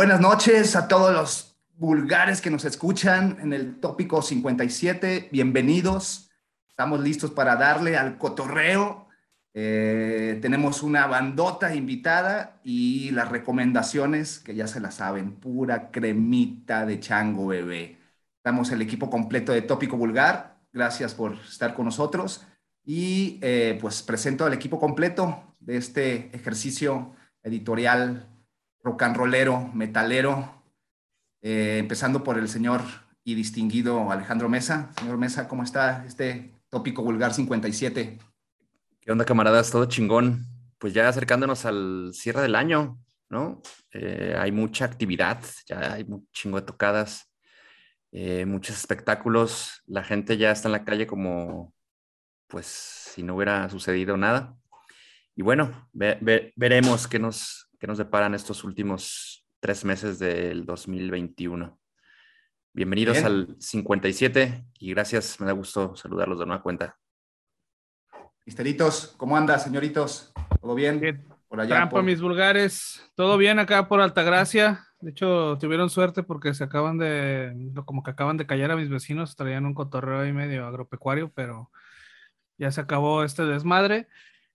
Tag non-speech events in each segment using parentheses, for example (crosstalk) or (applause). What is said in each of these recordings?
Buenas noches a todos los vulgares que nos escuchan en el tópico 57. Bienvenidos. Estamos listos para darle al cotorreo. Eh, tenemos una bandota invitada y las recomendaciones que ya se las saben, pura cremita de chango bebé. Estamos el equipo completo de Tópico Vulgar. Gracias por estar con nosotros. Y eh, pues presento al equipo completo de este ejercicio editorial rock and rollero, metalero, eh, empezando por el señor y distinguido Alejandro Mesa. Señor Mesa, ¿cómo está este tópico vulgar 57? ¿Qué onda, camaradas? Todo chingón. Pues ya acercándonos al cierre del año, ¿no? Eh, hay mucha actividad, ya hay un chingo de tocadas, eh, muchos espectáculos. La gente ya está en la calle como, pues, si no hubiera sucedido nada. Y bueno, veremos qué nos, que nos deparan estos últimos tres meses del 2021. Bienvenidos al 57 y gracias, me da gusto saludarlos de nueva cuenta. Misteritos, ¿cómo anda, señoritos? ¿Todo bien? Por allá. Trampa, mis vulgares. Todo bien acá por Altagracia. De hecho, tuvieron suerte porque se acaban de, como que acaban de callar a mis vecinos, traían un cotorreo ahí medio agropecuario, pero ya se acabó este desmadre.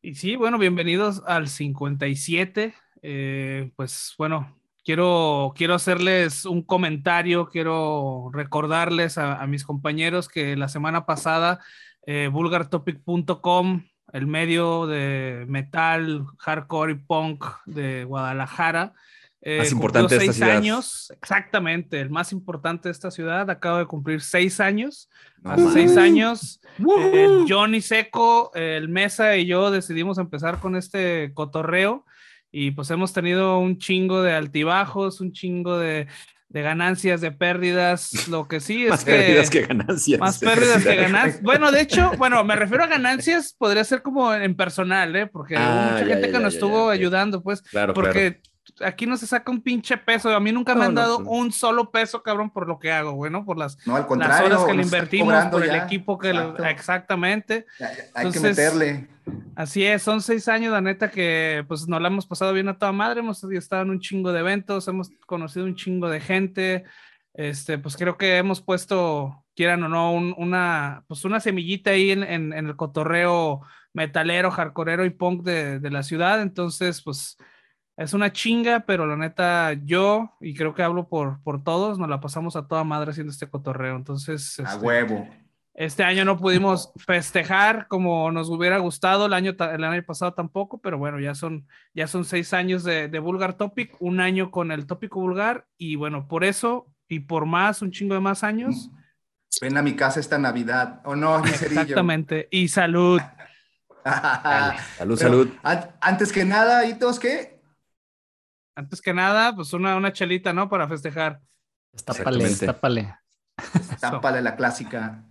Y sí, bueno, bienvenidos al 57. Eh, pues bueno, quiero, quiero hacerles un comentario, quiero recordarles a, mis compañeros que la semana pasada eh, vulgartopic.com, el medio de metal, hardcore y punk de Guadalajara, eh, más importante de esta años, exactamente, el más importante de esta ciudad, acaba de cumplir seis años. Hace seis años, el Johnny Seco, el Mesa y yo decidimos empezar con este cotorreo y pues hemos tenido un chingo de altibajos, un chingo de, ganancias, de pérdidas, lo que sí (laughs) es más pérdidas que ganancias. Más pérdidas que (laughs) ganancias. Bueno, de hecho, bueno, me refiero a ganancias, podría ser como en personal, ¿eh? Porque hubo ah, mucha gente que nos estuvo ayudando, pues, claro, porque aquí no se saca un pinche peso. A mí nunca me han dado pues un solo peso, cabrón, por lo que hago, güey, ¿no? Por las, no, al contrario, las horas que le invertimos, por el equipo que... exactamente. hay que meterle. Así es, son seis años, la neta, que pues nos la hemos pasado bien a toda madre. Hemos estado en un chingo de eventos, hemos conocido un chingo de gente. Este, pues creo que hemos puesto, quieran o no, una, pues una semillita ahí en, en, el cotorreo metalero, hardcoreero y punk de, de la ciudad. Entonces, pues es una chinga, pero la neta, yo, y creo que hablo por, por todos, nos la pasamos a toda madre haciendo este cotorreo. Entonces. a este, huevo. Este año no pudimos festejar como nos hubiera gustado, el año, el año pasado tampoco, pero bueno, ya son, ya son seis años de, de Vulgar Topic, un año con el tópico vulgar, y bueno, por eso y por más, un chingo de más años. (laughs) Ven a mi casa esta Navidad, ¿o no, Exactamente, y salud. (laughs) salud, salud. antes que nada, ¿Hitos qué? Antes que nada, pues una, una chelita, ¿no? Para festejar. Tápale, tápale. Tápale la clásica.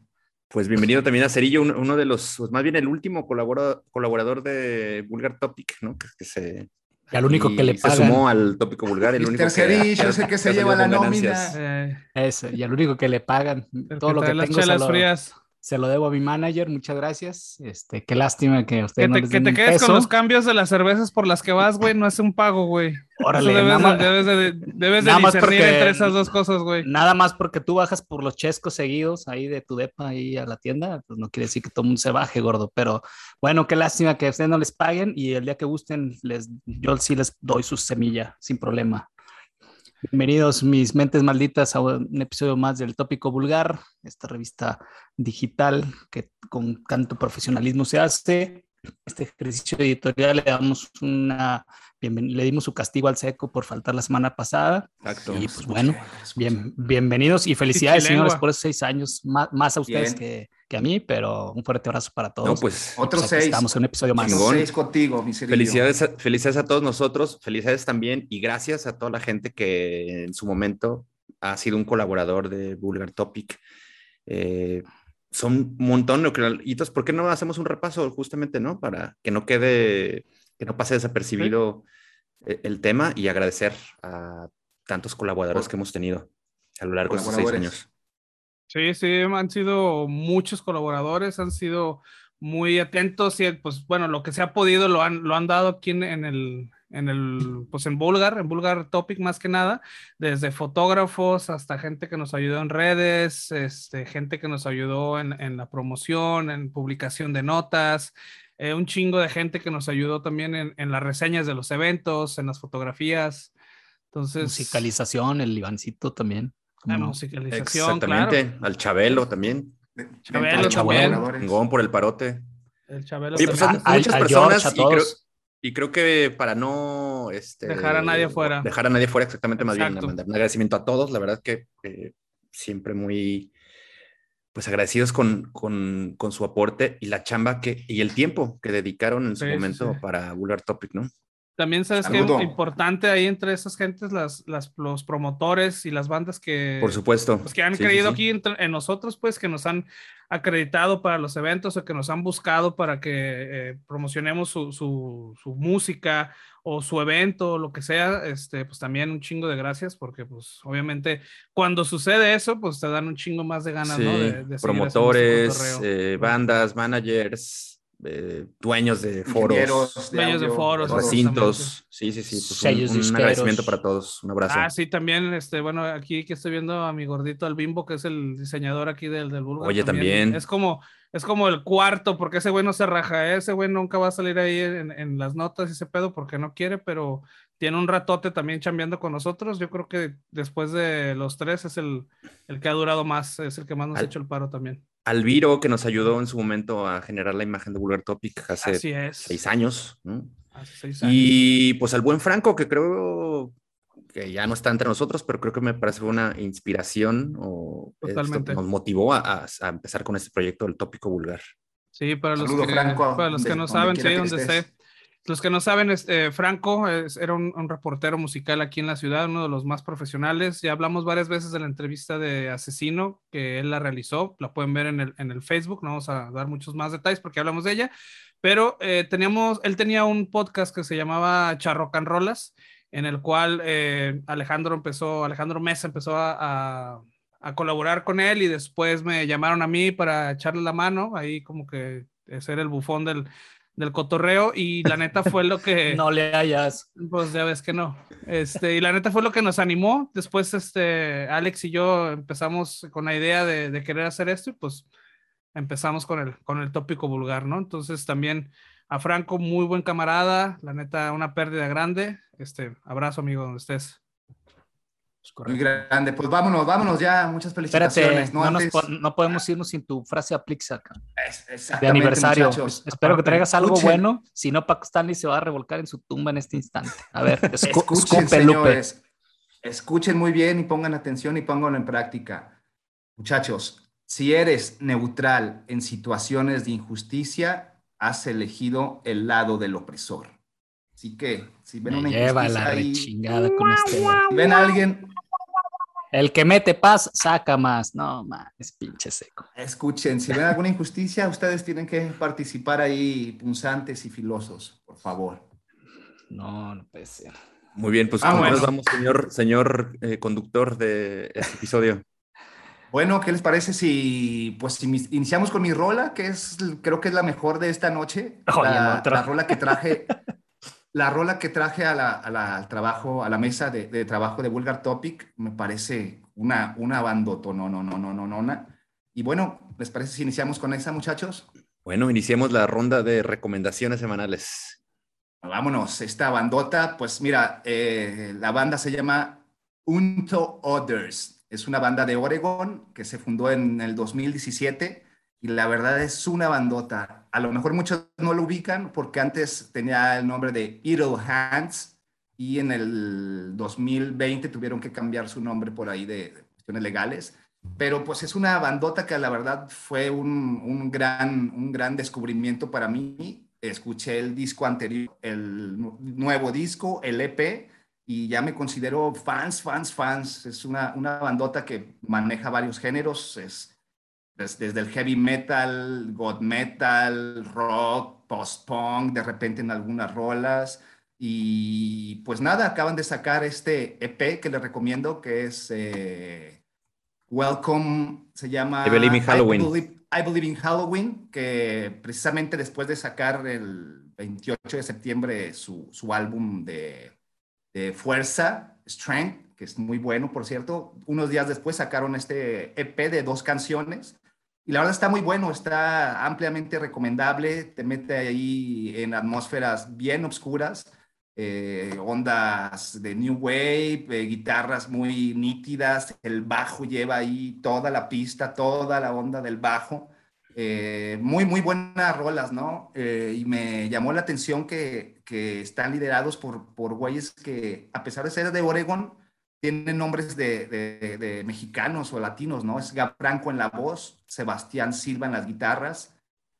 Pues bienvenido también a Cerillo, uno, de los, pues más bien el último colaborador, colaborador de Vulgar Topic, ¿no? Que, se... Y al único que le pagan. Se sumó al tópico vulgar, el único Cerillo, sé que se lleva la nómina. Eh, Eso, y al único que le pagan todo lo que tengo las frías se lo debo a mi manager, muchas gracias. Este, qué lástima que usted que no te, que te quedes con los cambios de las cervezas por las que vas, güey, no es un pago, güey. Órale, debes, nada de, debes de, debes de discernir entre esas dos cosas, güey. Nada más porque tú bajas por los chescos seguidos ahí de tu depa ahí a la tienda, pues no quiere decir que todo el mundo se baje, gordo, pero bueno, qué lástima que ustedes no les paguen y el día que gusten les yo sí les doy su semilla sin problema. Bienvenidos mis mentes malditas a un episodio más del Tópico Vulgar, esta revista digital que con tanto profesionalismo se hace. Este ejercicio editorial le damos una le dimos su castigo al seco por faltar la semana pasada. Exacto. Y pues bueno, bien, bienvenidos y felicidades, señores, por esos seis años, más, a ustedes que, que, a mí, pero un fuerte abrazo para todos. No, pues otros seis. Estamos en un episodio más. Seis contigo, mi Felicidades a, felicidades a todos nosotros, felicidades también y gracias a toda la gente que en su momento ha sido un colaborador de Vulgar Topic. Eh, son un montón de hitos. ¿Por qué no hacemos un repaso justamente, no? Para que no quede que no pase desapercibido e, el tema y agradecer a tantos colaboradores que hemos tenido a lo largo de estos seis años. Sí, sí, han sido muchos colaboradores, han sido muy atentos y pues bueno, lo que se ha podido lo han, lo han dado aquí en, el, en el, pues en Bulgar, en Bulgar Topic más que nada, desde fotógrafos hasta gente que nos ayudó en redes, este, gente que nos ayudó en, en la promoción, en publicación de notas, eh, un chingo de gente que nos ayudó también en, en, las reseñas de los eventos, en las fotografías. Entonces, musicalización, el Ivancito también. La no? musicalización, Exactamente, claro. al Chabelo también. Chabelo. Chingón por el parote. El Chabelo Oye, pues son A- muchas a personas George, a y, creo, y creo que para no este, Dejar a nadie fuera. Dejar a nadie fuera, exactamente, más bien, Exacto. mandar un agradecimiento a todos. La verdad que eh, siempre muy pues agradecidos con, con, con su aporte y la chamba que, y el tiempo que dedicaron en su sí, momento sí. para Vulgar Topic, ¿no? También sabes que Saludo. importante ahí entre esas gentes, las, las, los promotores y las bandas que, Por supuesto. pues, que han Sí, creído sí. aquí entre- en nosotros, pues que nos han acreditado para los eventos o que nos han buscado para que eh, promocionemos su, su, su música o su evento o lo que sea, este, pues también un chingo de gracias porque pues obviamente cuando sucede eso, pues te dan un chingo más de ganas, ¿no? Sí, De, de este promotores, eh, bandas, managers, eh, dueños de foros, Dueños de foros, recintos. Sí, sí, sí. Pues Sellos un, agradecimiento para todos. Un abrazo. Ah, sí, también, este, bueno, aquí que estoy viendo a mi gordito al Bimbo, que es el diseñador aquí del, del Bulgar. Oye, también. Es como, es como el cuarto, porque ese güey no se raja, ¿eh? ese güey nunca va a salir ahí en, en las notas y ese pedo porque no quiere, pero tiene un ratote también chambeando con nosotros. Yo creo que después de los tres es el, el que ha durado más, es el que más nos ha hecho el paro también. Alviro, que nos ayudó en su momento a generar la imagen de Vulgar Topic hace Así es. seis años, ¿no? Hace seis años. Y pues al buen Franco, que creo que ya no está entre nosotros, pero creo que me parece una inspiración o Totalmente. nos motivó a, a- a empezar con este proyecto del tópico vulgar. Sí, para los Saludo, que, Franco, para los que no saben, sí, donde esté. Los que no saben, este, Franco es- era un, reportero musical aquí en la ciudad, uno de los más profesionales. Ya hablamos varias veces de la entrevista de Asesino que él la realizó. La pueden ver en el, Facebook. No vamos a dar muchos más detalles porque hablamos de ella. Pero eh, teníamos, él tenía un podcast que se llamaba Charrocanrolas, en el cual eh, Alejandro empezó, Alejandro Mesa empezó a, a- a colaborar con él y después me llamaron a mí para echarle la mano, ahí como que ser el bufón del, del cotorreo y la neta fue lo que... (laughs) No le hayas. Pues ya ves que no. Este, y la neta fue lo que nos animó. Después, este, Alex y yo empezamos con la idea de, de querer hacer esto y pues empezamos con el, con el tópico vulgar, ¿no? Entonces también a Franco, muy buen camarada, la neta, una pérdida grande. Este, abrazo, amigo, donde estés. Muy grande. Pues vámonos, vámonos ya. Muchas Espérate, felicitaciones. no, nos Antes- po- no podemos irnos sin tu frase aplixa de aniversario. muchachos. Espero que traigas algo Escuchen. bueno, si no, Paco Stanley se va a revolcar en su tumba en este instante. A ver, (laughs) escu- Escuchen, señores. Escuchen muy bien y pongan atención y pónganlo en práctica. Muchachos, si eres neutral en situaciones de injusticia, has elegido el lado del opresor. Así que, si ven Me una lleva injusticia la ahí, rechingada con este. si ven a alguien, El que mete paz, saca más. No, man, es pinche seco. escuchen, si ven alguna injusticia, ustedes tienen que participar ahí punzantes y filosos, por favor. No, no puede ser. Muy bien, pues Ah, ¿cómo bueno. nos vamos, señor, señor eh, conductor de este episodio? Bueno, ¿qué les parece si pues si mis- iniciamos con mi rola, que es creo que es la mejor de esta noche? Oye, la, no, otra. la rola que traje, (laughs) la rola que traje a la- a la- al trabajo, a la mesa de, de trabajo de Vulgar Topic, me parece una, una bandoto, no, no, no, no, no, no. Y bueno, ¿les parece si iniciamos con esa, muchachos? Bueno, iniciemos la ronda de recomendaciones semanales. Vámonos, esta bandota, pues mira, eh, la banda se llama Unto Others. Es una banda de Oregon que se fundó en el 2017 y la verdad es una bandota. A lo mejor muchos no lo ubican porque antes tenía el nombre de Idle Hands y en el 2020 tuvieron que cambiar su nombre por ahí de, cuestiones legales. Pero pues es una bandota que la verdad fue un, un gran, un gran descubrimiento para mí. Escuché el disco anterior, el nu- nuevo disco, el EP, y ya me considero fans, fans, fans. Es una, una bandota que maneja varios géneros, es desde el heavy metal, god metal, rock, post-punk, de repente en algunas rolas. Y pues nada, acaban de sacar este EP que les recomiendo, que es eh, Welcome, se llama I Believe in Halloween. I Believe, I Believe in Halloween, que precisamente después de sacar el 28 de septiembre su, su álbum de, de, Fuerza, Strength, que es muy bueno, por cierto. Unos días después sacaron este EP de dos canciones. Y la verdad está muy bueno, está ampliamente recomendable, te mete ahí en atmósferas bien oscuras, eh, ondas de New Wave, eh, guitarras muy nítidas, el bajo lleva ahí toda la pista, toda la onda del bajo. Eh, muy, muy buenas rolas, ¿no? y me llamó la atención que, que están liderados por, por güeyes que, a pesar de ser de Oregon, tienen nombres de, de, de, mexicanos o latinos, ¿no? Es Gab Franco en la voz, Sebastián Silva en las guitarras,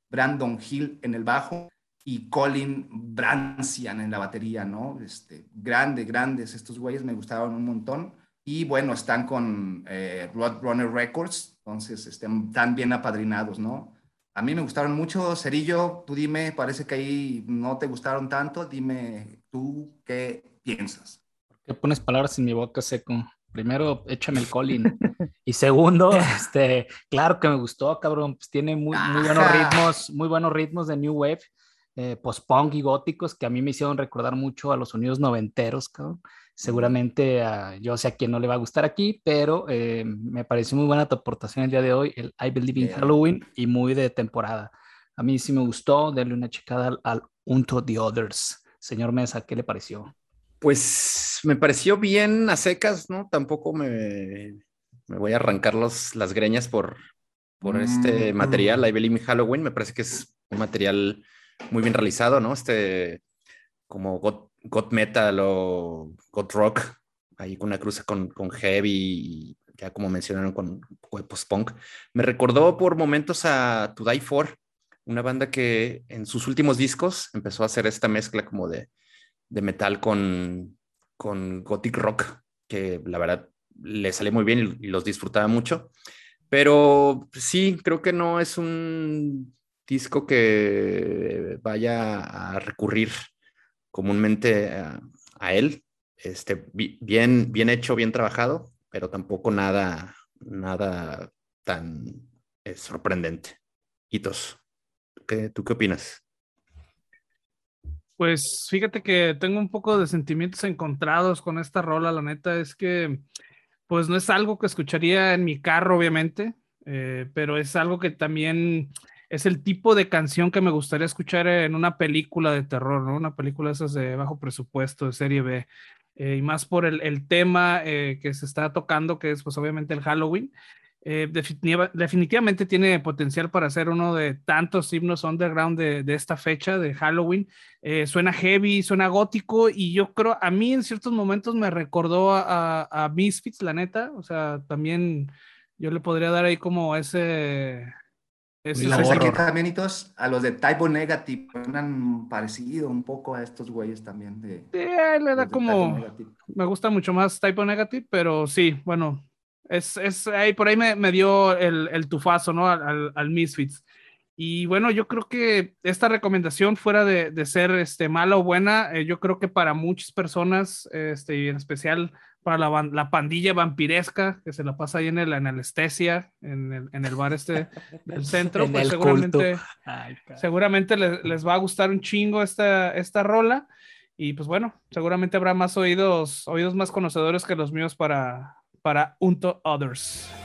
Brandon Hill en el bajo y Colin Brancian en la batería, ¿no? Este, grandes, grandes, estos güeyes me gustaron un montón. Y bueno, están con eh, Roadrunner Records, entonces están bien apadrinados, ¿no? A mí me gustaron mucho. Cerillo, tú dime, parece que ahí no te gustaron tanto. Dime tú qué piensas. ¿Qué pones palabras en mi boca, Seco? Primero, échame el Colin. (laughs) y segundo, (laughs) este, claro que me gustó, cabrón. Pues tiene muy, muy buenos ritmos, muy buenos ritmos de New Wave eh, post-punk y góticos que a mí me hicieron recordar mucho a los sonidos noventeros, cabrón. Seguramente yo sé a quién no le va a gustar aquí, pero eh, me pareció muy buena tu aportación el día de hoy, el I Believe in Halloween y muy de temporada. A mí sí me gustó, darle una checada al, al Unto the Others. Señor Mesa, ¿qué le pareció? Pues me pareció bien a secas, ¿no? Tampoco me, me voy a arrancar los, las greñas por, por este mm. material, I Believe in Halloween. Me parece que es un material muy bien realizado, ¿no? Este, como God, Metal o God Rock, ahí con una cruza con, con Heavy, ya como mencionaron, con post-punk. Me recordó por momentos a To Die For, una banda que en sus últimos discos empezó a hacer esta mezcla como de, de metal con, con gothic rock, que la verdad le salió muy bien y los disfrutaba mucho. Pero sí, creo que no es un disco que vaya a recurrir comúnmente a, él. Este, bien, bien hecho, bien trabajado, pero tampoco nada, nada tan eh, sorprendente. Hitos, ¿qué, ¿tú qué opinas? Pues fíjate que tengo un poco de sentimientos encontrados con esta rola. La neta es que, pues no es algo que escucharía en mi carro, obviamente, eh, pero es algo que también es el tipo de canción que me gustaría escuchar en una película de terror, ¿no? Una película esas de bajo presupuesto, de serie B. Eh, y más por el, tema eh, que se está tocando, que es pues obviamente el Halloween. Eh, definitivamente tiene potencial para ser uno de tantos himnos underground de, esta fecha de Halloween. suena heavy, suena gótico y yo creo, a mí en ciertos momentos me recordó a, a Misfits, la neta. O sea, también yo le podría dar ahí como ese es que también a los de Typo Negative han parecido un poco a estos güeyes también. De, sí, le da como. Me gusta mucho más Typo Negative, pero sí, bueno, es, es ahí por ahí me, me dio el, el, tufazo, ¿no? Al, al, Misfits. Y bueno, yo creo que esta recomendación, fuera de, de ser este, mala o buena, eh, yo creo que para muchas personas, este, y en especial para la, la, pandilla vampiresca que se la pasa ahí en el anestesia, en el, en el bar este del (laughs) centro, pues seguramente, seguramente les, les, va a gustar un chingo esta, esta rola. Y pues bueno, seguramente habrá más oídos, oídos más conocedores que los míos para, para Unto Others.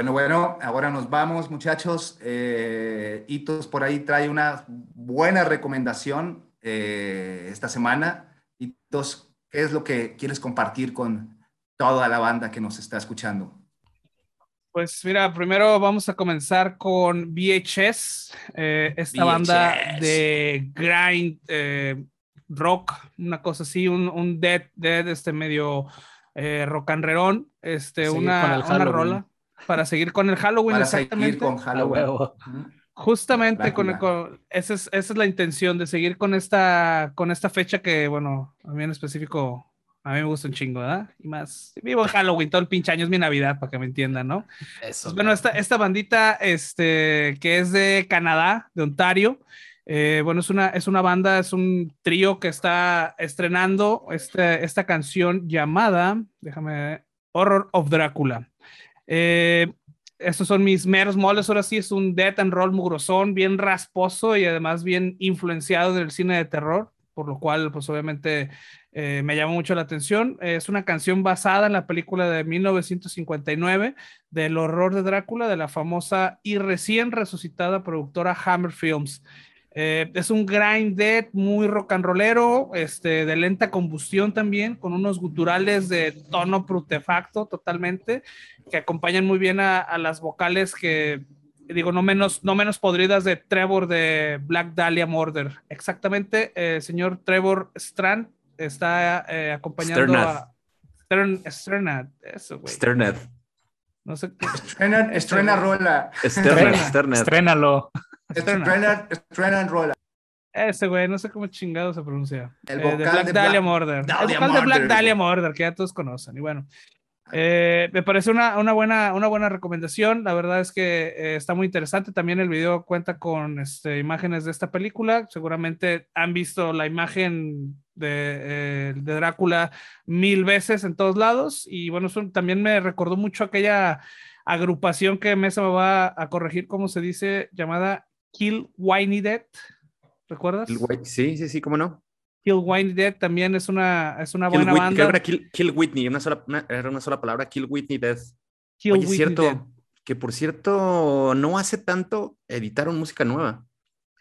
Bueno, bueno, ahora nos vamos, muchachos. Eh, Hitos por ahí trae una buena recomendación eh, esta semana. Hitos, ¿qué es lo que quieres compartir con toda la banda que nos está escuchando? Pues mira, primero vamos a comenzar con VHS, eh, esta banda de grind rock, una cosa así, un, un dead, dead, este medio rock and roll, este, una, una rola para seguir con el Halloween, para exactamente. seguir con Halloween. Justamente con, con- esa, es, esa es la intención de seguir con esta, con esta fecha que, bueno, a mí en específico, a mí me gusta un chingo, ¿verdad? Y más, vivo en Halloween, todo el pinche año es mi Navidad, para que me entiendan, ¿no? Eso. Pues bueno, esta, esta bandita, este, que es de Canadá, de Ontario, eh, bueno, es una, es una banda, es un trío que está estrenando este, esta canción llamada, déjame, Horror of Drácula. Eh, estos son mis meros moles, ahora sí es un death and roll mugrosón, bien rasposo y además bien influenciado del cine de terror, por lo cual, pues obviamente eh, me llama mucho la atención. Es una canción basada en la película de 1959 del horror de Drácula de la famosa y recién resucitada productora Hammer Films. Eh, es un grind death muy rock and rollero, este, de lenta combustión también, con unos guturales de tono prutefacto totalmente, que acompañan muy bien a, a las vocales que, digo, no menos, no menos podridas de Trevor de Black Dahlia Murder. Exactamente, el señor Trevor Strand está eh, acompañando Sternad. a... Stern, Sternad, eso, güey. Sterned. No sé qué. Estrena, estrena rola. Sterned. Sterned. Estrénalo. Estrena, estrena rola. Ese güey, no sé cómo chingado se pronuncia. El Eh, vocal de Black de Dahlia Black- Murder. Dahlia el vocal de Black Murder, Dahlia. Murder, que ya todos conocen. Y bueno, eh, me parece una, una, buena, una buena recomendación. La verdad es que eh, está muy interesante. También el video cuenta con este, imágenes de esta película. Seguramente han visto la imagen de, eh, de Drácula mil veces en todos lados. Y bueno, eso también me recordó mucho aquella agrupación que Mesa me va a corregir, cómo se dice, llamada Kill Whiny Dead. ¿Recuerdas? Sí, sí, sí, cómo no. Kill Whiny Dead también es una, es una Kill buena Whit- banda. era Kill, Kill Whitney, una sola, una- era una sola palabra, Kill Whitney Death. Kill Oye, Whitney cierto, Dead. que por cierto, no hace tanto editaron música nueva.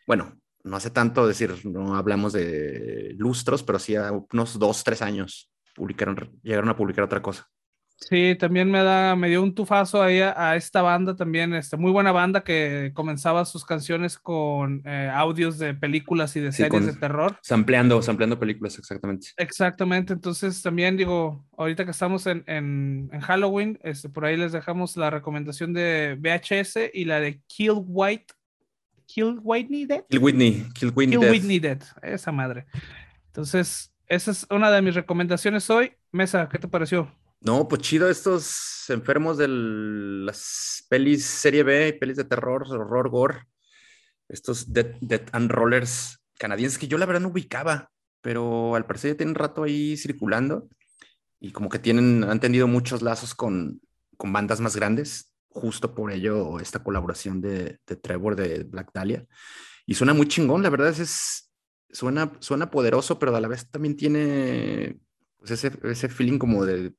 Bueno, no hace tanto, decir, no hablamos de lustros, pero sí a unos dos, tres años publicaron, llegaron a publicar otra cosa. Sí, también me da, me dio un tufazo ahí a, a esta banda también, este, muy buena banda que comenzaba sus canciones con eh, audios de películas y de Sí, series con- de terror. Sampleando, sampleando películas, exactamente. Exactamente, entonces también digo, ahorita que estamos en, en, en Halloween, este, por ahí les dejamos la recomendación de VHS y la de Kill White, Kill Whitney Dead. Kill Whitney, Kill Whitney Kill Death. Whitney Dead, esa madre. Entonces, esa es una de mis recomendaciones hoy. Mesa, ¿qué te pareció? No, pues chido estos enfermos de las pelis serie B, pelis de terror, horror, gore. Estos Dead, Dead and Rollers canadienses que yo la verdad no ubicaba, pero al parecer ya tienen rato ahí circulando y como que tienen, han tenido muchos lazos con, con bandas más grandes. Justo por ello esta colaboración de, de Trevor de Black Dahlia. Y suena muy chingón, la verdad es, es suena, suena poderoso, pero a la vez también tiene pues ese, ese feeling como de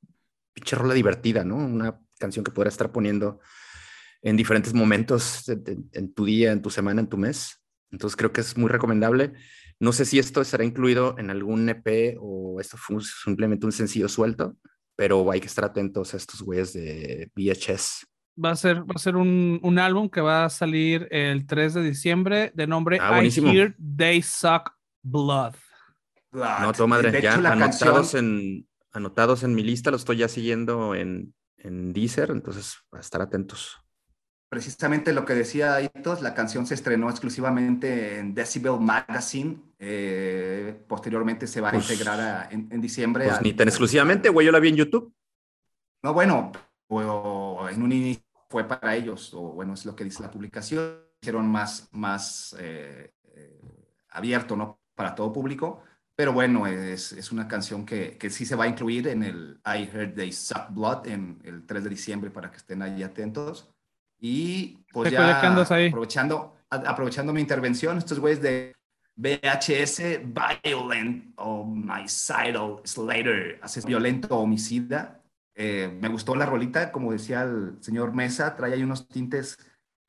pinche rola divertida, ¿no? Una canción que podrás estar poniendo en diferentes momentos de- de- en tu día, en tu semana, en tu mes. Entonces creo que es muy recomendable. No sé si esto estará incluido en algún EP o esto fue simplemente un sencillo suelto, pero hay que estar atentos a estos güeyes de VHS. Va a ser, va a ser un, un álbum que va a salir el 3 de diciembre de nombre Ah, I buenísimo. Hear They Suck Blood. No, todo madre, De ya hecho, la anotados, canción, en, anotados en mi lista, lo estoy ya siguiendo en, en Deezer, entonces a estar atentos. precisamente lo que decía Aitos, la canción se estrenó exclusivamente en Decibel Magazine. eh, posteriormente se va a Pues- integrar a- en, en diciembre. Pues al- ni tan exclusivamente, güey, yo la vi en YouTube. No, bueno, o en un inicio fue para ellos, o bueno, es lo que dice la publicación, hicieron más, más eh, eh, abierto, ¿no? Para todo público, pero bueno, es, es una canción que, que sí se va a incluir en el I Heard They Suck Blood en el 3 de diciembre para que estén ahí atentos. Y pues ya aprovechando, aprovechando mi intervención, estos güeyes de VHS Violent Homicidal Slater, hace violento homicida. Eh, me gustó la rolita, como decía el señor Mesa, trae ahí unos tintes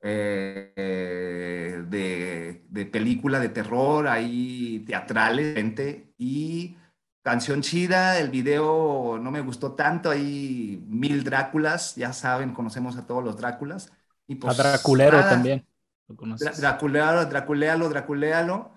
eh, eh, de, de película de terror, ahí teatrales, gente, y canción chida, el video no me gustó tanto, hay mil Dráculas, ya saben, conocemos a todos los Dráculas. Y A pues, Draculero nada, también. ¿Lo conoces? Dra- Draculealo, Draculealo, Draculealo.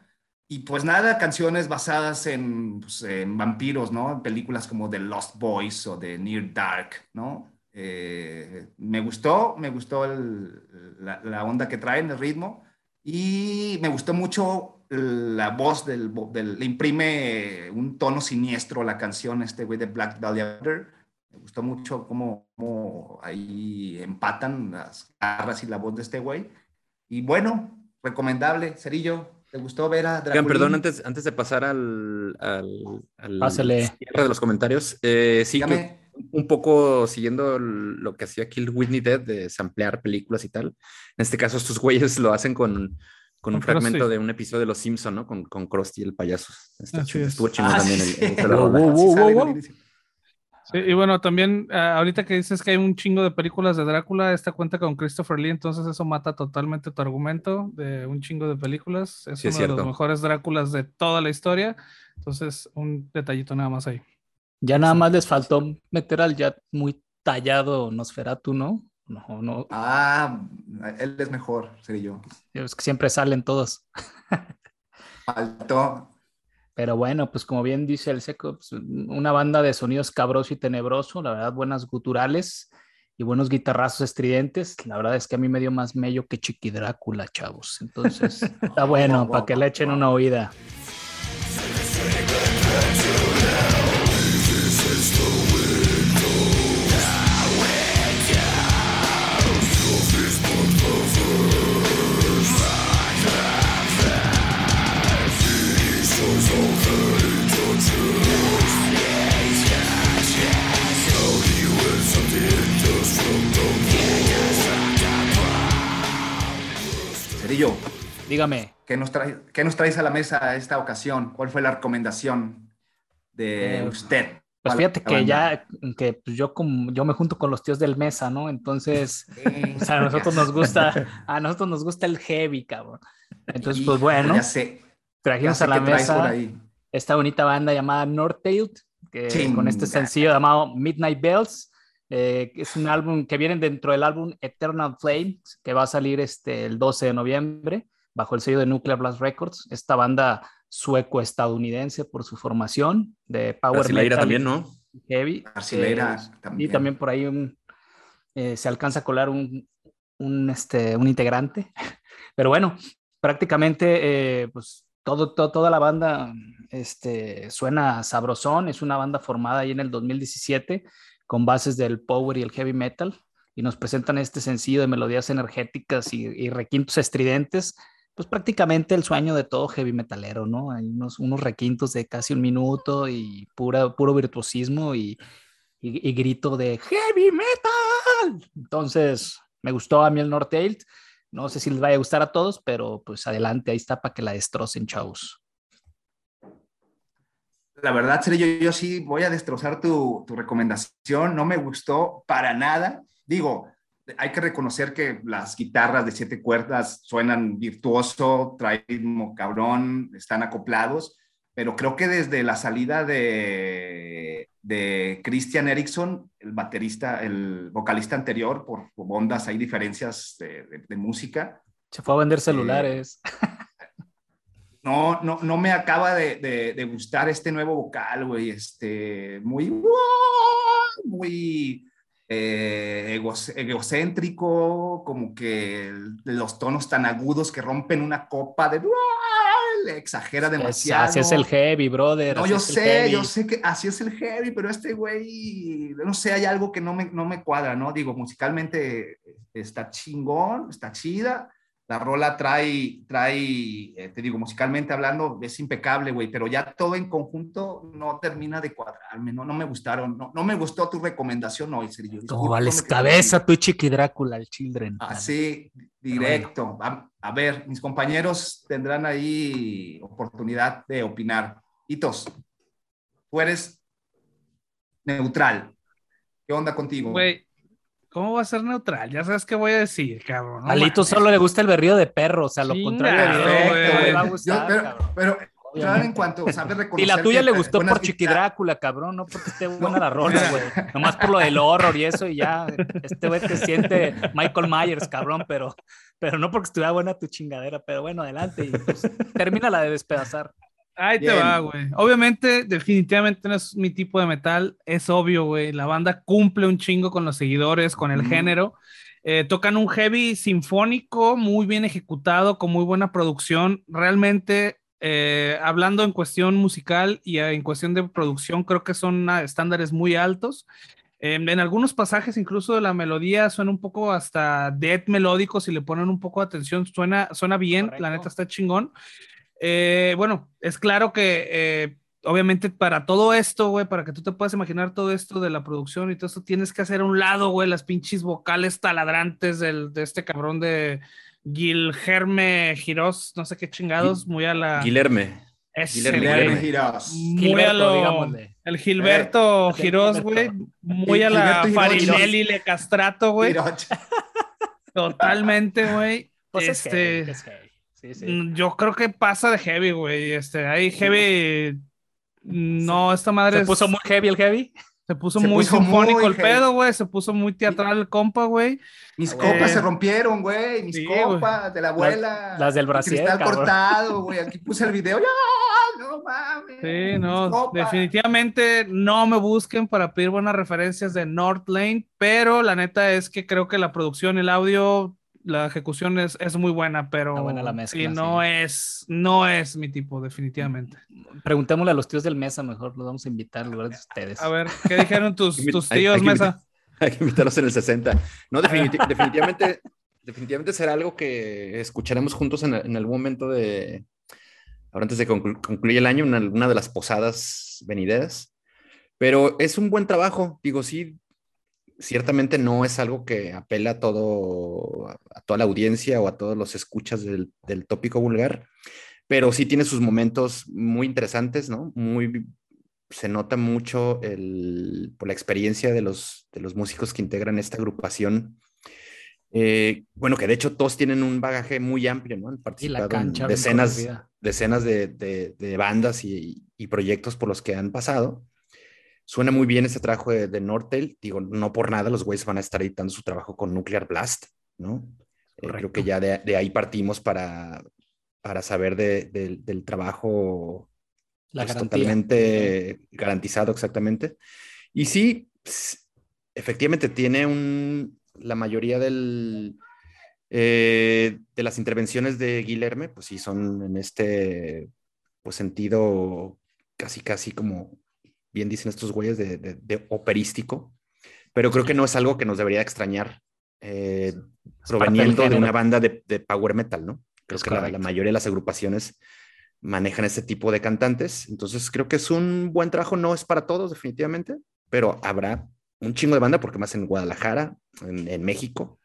Y pues nada, canciones basadas en, pues, en vampiros, ¿no? En películas como The Lost Boys o The Near Dark, ¿no? Eh, me gustó, me gustó el- la, la onda que traen, el ritmo, y me gustó mucho la voz del, del- le imprime un tono siniestro a la canción este güey de Black Dahlia Murder. Me gustó mucho cómo, cómo ahí empatan las garras y la voz de este güey. Y bueno, recomendable. Cerillo, ¿te gustó ver a Draculín? perdón, antes, antes de pasar al, al, al Pásale. cierre de los comentarios, eh, sí, que. Un poco siguiendo lo que hacía aquí el Whitney Dead de samplear películas y tal. En este caso, estos güeyes lo hacen con, con un fragmento de un episodio de Los Simpson, ¿no? Con, con Krusty el payaso. Está Así chido, es. Estuvo chingón Ah, también sí, el, el- sí. Wow, wow, wow. Sí, y bueno, también ah, ahorita que dices que hay un chingo de películas de Drácula, esta cuenta con Christopher Lee, entonces eso mata totalmente tu argumento de un chingo de películas. Es Sí, es uno de los mejores Dráculas de toda la historia. Entonces, un detallito nada más ahí. Ya nada más les faltó meter al ya muy tallado Nosferatu, ¿no? No, no, Ah, él es mejor, Cerillo. es que siempre salen todos. Faltó. Pero bueno, pues como bien dice el seco, pues, una banda de sonidos cabroso y tenebroso, la verdad, buenas guturales y buenos guitarrazos estridentes. La verdad es que a mí me dio más mello que Chiqui Drácula, chavos. Entonces, (laughs) está bueno, para que le echen una oída. Dígame. ¿qué nos, trae, ¿qué nos traes a la mesa esta ocasión? ¿Cuál fue la recomendación de Eh, usted? Pues ¿Cuál fíjate que ya, que pues yo como yo me junto con los tíos del mesa, ¿no? Entonces, (laughs) Eh, o sea, a nosotros ya nos gusta, (laughs) a nosotros nos gusta el heavy, cabrón. Entonces, pues Híjole, bueno, Ya sé, ya trajimos sé a la mesa esta bonita banda llamada Northtail, que con este sencillo llamado Midnight Bells, eh, es un álbum que viene dentro del álbum Eternal Flame, que va a salir este, el 12 de noviembre bajo el sello de Nuclear Blast Records. Esta banda sueco-estadounidense por su formación de power Brasileira metal también, ¿no? heavy. Brasileira Eh, también. Y también por ahí un, eh, se alcanza a colar un, un, este, un integrante. (laughs) Pero bueno, prácticamente eh, pues todo, todo- toda la banda este, suena sabrosón. Es una banda formada ahí en el 2017 con bases del power y el heavy metal. Y nos presentan este sencillo de melodías energéticas y, requintos estridentes. Pues prácticamente el sueño de todo heavy metalero, ¿no? Hay unos, requintos de casi un minuto y pura, puro virtuosismo y, y, y grito de heavy metal. Entonces, me gustó a mí el Northtail. No sé si les vaya a gustar a todos, pero pues adelante, ahí está para que la destrocen, chavos. La verdad, Cerillo, yo sí voy a destrozar tu, tu recomendación. No me gustó para nada. Digo, hay que reconocer que las guitarras de siete cuerdas suenan virtuoso, traen ritmo cabrón, están acoplados, pero creo que desde la salida de, de Christian Erickson, el baterista, el vocalista anterior, por, por ondas, hay diferencias de, de- de música. Se fue a vender celulares. (laughs) No, no, no me acaba de, de- de gustar este nuevo vocal, güey. Este, muy, muy eh, egocéntrico, como que los tonos tan agudos que rompen una copa de le exagera demasiado. así es el heavy, brother. No, yo sé, yo sé que así es el heavy, pero este güey, no sé, hay algo que no me, no me cuadra, ¿no? Digo, musicalmente está chingón, está chida. La rola trae, trae, eh, te digo, musicalmente hablando, es impecable, güey, pero ya todo en conjunto no termina de cuadrarme, no, no me gustaron, no, no me gustó tu recomendación hoy, Sergio. Como vales que- cabeza, tu chiqui Drácula, el Children. Así, directo. A, a ver, mis compañeros tendrán ahí oportunidad de opinar. Hitos, tú eres neutral. ¿Qué onda contigo? Güey, ¿cómo va a ser neutral? Ya sabes qué voy a decir, cabrón. No A Lito mames. solo le gusta el berrío de perro, o sea, lo Chinga, contrario a Lito, güey. no le va a Yo- gustar, pero, cabrón. pero en cuanto sabe reconocer. (laughs) Y la tuya que le gustó por Chiqui guitarras- Drácula, cabrón, no porque esté (laughs) buena la rola, güey. Nomás por lo del horror y eso, y ya. Este güey te siente Michael Myers, cabrón, pero, pero no porque estuviera buena tu chingadera. Pero bueno, adelante y pues, termina la de despedazar. Ahí te va, güey. Obviamente, definitivamente no es mi tipo de metal. Es obvio, güey. La banda cumple un chingo con los seguidores, con el género. Eh, tocan un heavy sinfónico muy bien ejecutado, con muy buena producción. Realmente, eh, hablando en cuestión musical y eh, en cuestión de producción, creo que son ah, estándares muy altos. Em, en algunos pasajes, incluso de la melodía, suena un poco hasta death melódico. Si le ponen un poco de atención, suena, suena bien. La Correcto. neta está chingón. Eh, bueno, es claro que eh, obviamente para todo esto, güey, para que tú te puedas imaginar todo esto de la producción y todo esto, tienes que hacer a un lado, güey, las pinches vocales taladrantes del, de este cabrón de Gilgerme Giros, no sé qué chingados, muy a la... Guilherme. Ese, Guilherme. Giros. muy a lo... El Gilberto Eh, Gilberto. güey, muy a la. Farinelli Le Castrato, güey, totalmente, güey. Pues este... es es. Sí, sí. Mm, Yo creo que pasa de heavy, güey. Este, ahí heavy. No, esta madre Se es- puso muy heavy el heavy. se puso se muy puso sinfónico muy el heavy. pedo, güey. Se puso muy teatral el compa, güey. Mis Ah, copas se rompieron, güey. Mis Sí, güey. copas de la abuela. las del El brasier, Cristal cabrón. cortado, güey. Aquí puse el video. ¡Ya! No mames. Sí, no. Definitivamente no me busquen para pedir buenas referencias de North Lane, pero la neta es que creo que la producción, el audio, la ejecución es, es muy buena, pero Está buena la mezcla, sí, no sí. es, no es mi tipo, definitivamente. Preguntémosle a los tíos del mesa mejor, los vamos a invitar en lugar de ustedes. A ver, ¿qué dijeron tus, (laughs) Hay tus hay- hay tíos, que Mesa? Hay que invitarlos en el 60. No, definiti- (laughs) definitivamente, definitivamente será algo que escucharemos juntos en, en algún momento de, ahora antes de conclu- concluir el año, en alguna de las posadas venideras. Pero es un buen trabajo, digo, sí, ciertamente no es algo que apela a todo, a toda la audiencia o a todos los escuchas del, del tópico vulgar, pero sí tiene sus momentos muy interesantes, ¿no? Muy, se nota mucho el, por la experiencia de los, de los músicos que integran esta agrupación. Eh, bueno, que de hecho todos tienen un bagaje muy amplio, ¿no? Han participado en decenas, decenas de, de- de bandas y, y proyectos por los que han pasado. Suena muy bien este trabajo de, de Nortel. Digo, no por nada los güeyes van a estar editando su trabajo con Nuclear Blast, ¿no? Eh, creo que ya de, de ahí partimos para, para saber de- del- del trabajo La pues, totalmente garantizado, exactamente. Y sí, efectivamente tiene un, la mayoría del, eh, de las intervenciones de Guilherme, pues sí, son en este pues, sentido casi, casi como bien dicen estos güeyes de, de- de operístico, pero creo que no es algo que nos debería extrañar eh, proveniendo de una banda de, de power metal, ¿no? Creo Es que la, mayoría de las agrupaciones manejan este tipo de cantantes. Entonces creo que es un buen trabajo, no es para todos definitivamente, pero habrá un chingo de banda porque más en Guadalajara, en, en México,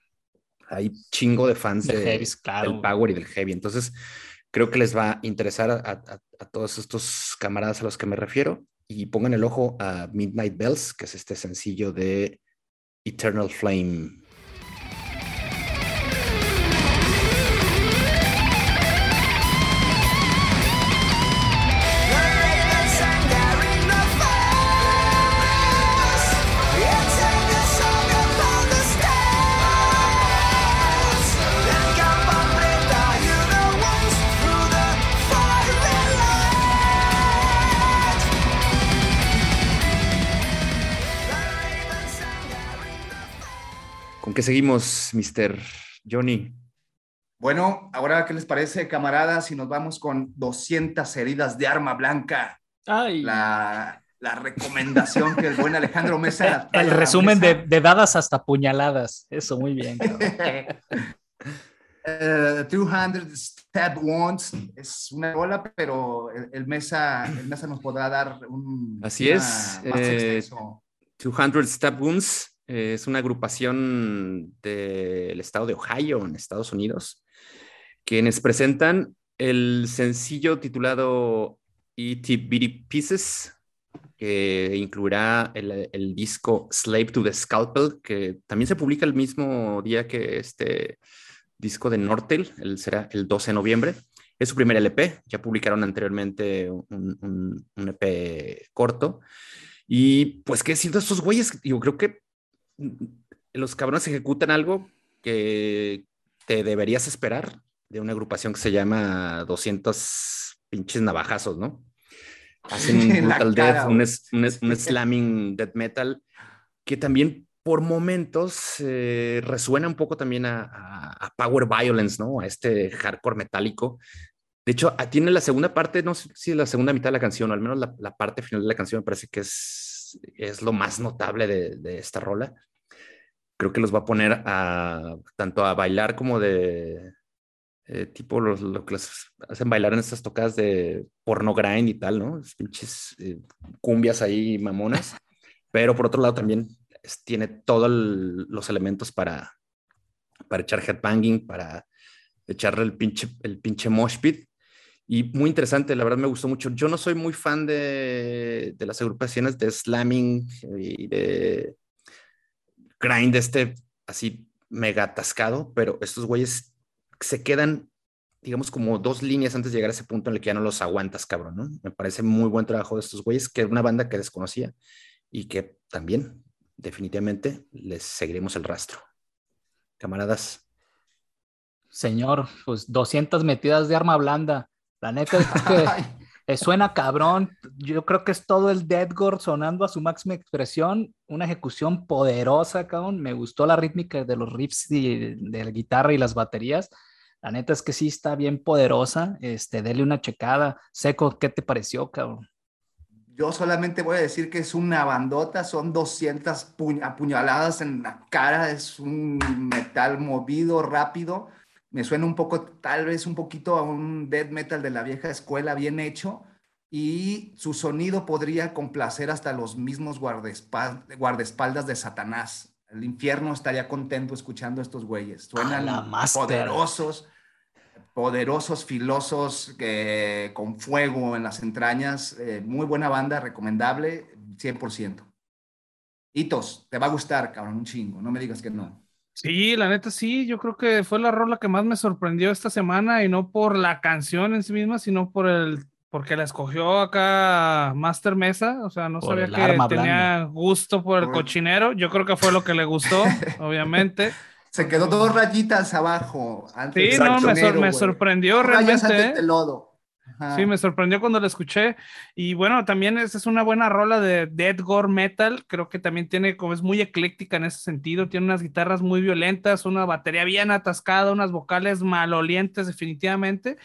hay chingo de fans De heavies, claro. del power y del heavy. Entonces creo que les va a interesar a, a- a todos estos camaradas a los que me refiero y pongan el ojo a Midnight Bells, que es este sencillo de Eternal Flame. ¿Con qué seguimos, Mr. Johnny? Bueno, ahora, ¿qué les parece, camaradas? Si nos vamos con 200 heridas de arma blanca, Ay. la, la recomendación que el buen Alejandro Mesa. (laughs) El resumen de, dadas hasta puñaladas. Eso, muy bien. cabrón. (laughs) Eh, 200 Stab Wounds es una bola, pero el, el Mesa, el Mesa nos podrá dar un. Así una es, más eh, extenso. 200 Stab Wounds eh, es una agrupación del estado de Ohio, en Estados Unidos, quienes presentan el sencillo titulado E.T. Bitty Pieces, que incluirá el, el disco Slave to the Scalpel, que también se publica el mismo día que este disco de Nortel, el, será el 12 de noviembre. Es su primer LP, ya publicaron anteriormente un, un- EP corto. Y pues, ¿qué de estos güeyes? Yo creo que los cabrones ejecutan algo que te deberías esperar de una agrupación que se llama 200 pinches navajazos, ¿no? Hacen (laughs) un brutal death, güey. un, es- un, es- un slamming death metal, que también por momentos eh, resuena un poco también a, a- a power violence, ¿no? A este hardcore metálico. De hecho, ah, tiene la segunda parte, no sé si la segunda mitad de la canción, o al menos la, la parte final de la canción me parece que es, es lo más notable de, de esta rola. Creo que los va a poner a tanto a bailar como de eh, tipo los- lo que los hacen bailar en estas tocadas de porno grind y tal, ¿no? Es pinches eh, cumbias ahí mamonas. (laughs) Pero por otro lado también es- tiene todos los elementos para, para echar headbanging, para echarle el pinche, el pinche mosh pit. Y muy interesante, la verdad me gustó mucho. Yo no soy muy fan de, de las agrupaciones de slamming y de grind este así mega atascado, pero estos güeyes se quedan, digamos, como dos líneas antes de llegar a ese punto en el que ya no los aguantas, cabrón, ¿no? Me parece muy buen trabajo de estos güeyes, que era una banda que desconocía y que también, definitivamente, les seguiremos el rastro. Camaradas. Señor, pues 200 metidas de arma blanda. La neta es que (laughs) eh, suena cabrón. Yo creo que es todo el Deadgore sonando a su máxima expresión. Una ejecución poderosa, cabrón. Me gustó la rítmica de los riffs de la guitarra y las baterías. La neta es que sí está bien poderosa. Este, dele una checada. Seco, ¿qué te pareció, cabrón? Yo solamente voy a decir que es una bandota, son 200 pu- apuñaladas en la cara, es un metal movido, rápido. Me suena un poco, tal vez un poquito a un death metal de la vieja escuela, bien hecho. Y su sonido podría complacer hasta los mismos guardaespal- guardaespaldas de Satanás. El infierno estaría contento escuchando a estos güeyes. Suenan poderosos, poderosos, filosos, que- con fuego en las entrañas. eh, muy buena banda, recomendable, 100%. Hitos, te va a gustar, cabrón, un chingo. No me digas que no. Sí, la neta sí, yo creo que fue la rola que más me sorprendió esta semana y no por la canción en sí misma, sino por el porque la escogió acá Master Mesa, o sea, no Por sabía el que tenía gusto por el Por- cochinero, yo creo que fue lo que le gustó, (laughs) obviamente. Se quedó dos rayitas abajo. Antes Sí, no, me, sor- sonero, me Dos rayas realmente. antes ¿eh? del lodo. Ajá. Sí, me sorprendió cuando la escuché. Y bueno, también es, es una buena rola de Dead Gore Metal. Creo que también tiene, como es muy ecléctica en ese sentido. Tiene unas guitarras muy violentas, una batería bien atascada, unas vocales malolientes, definitivamente.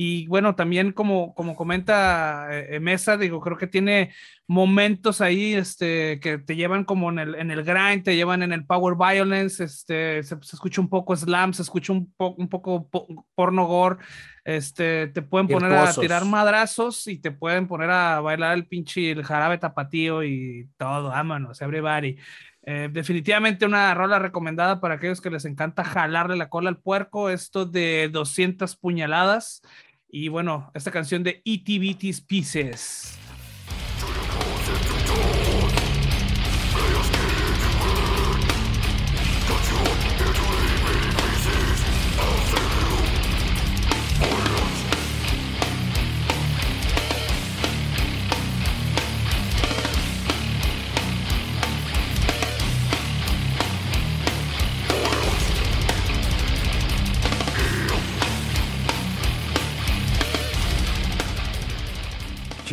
Y bueno, también como, como comenta eh, eh, Mesa, digo, creo que tiene momentos ahí este, que te llevan como en el, en el grind, te llevan en el power violence, este, se, se escucha un poco slam, se escucha un, po- un poco po- porno gore, este, te pueden poner a tirar madrazos y te pueden poner a bailar el pinche el jarabe tapatío y todo, vámonos, everybody. Eh, definitivamente una rola recomendada para aquellos que les encanta jalarle la cola al puerco, esto de 200 puñaladas. Y bueno, esta canción de E Bitty Pieces.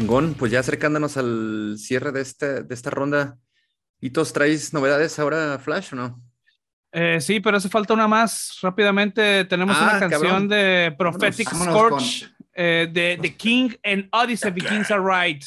Chingón, pues ya acercándonos al cierre de, este, de esta ronda. ¿Y todos traéis novedades ahora, Flash, o no? Eh, sí, pero hace falta una más. Rápidamente tenemos Ah, una canción cabrón. de Prophetic Vámonos, vámonos Scorch eh, de The King and Odyssey, The Kings Are Right.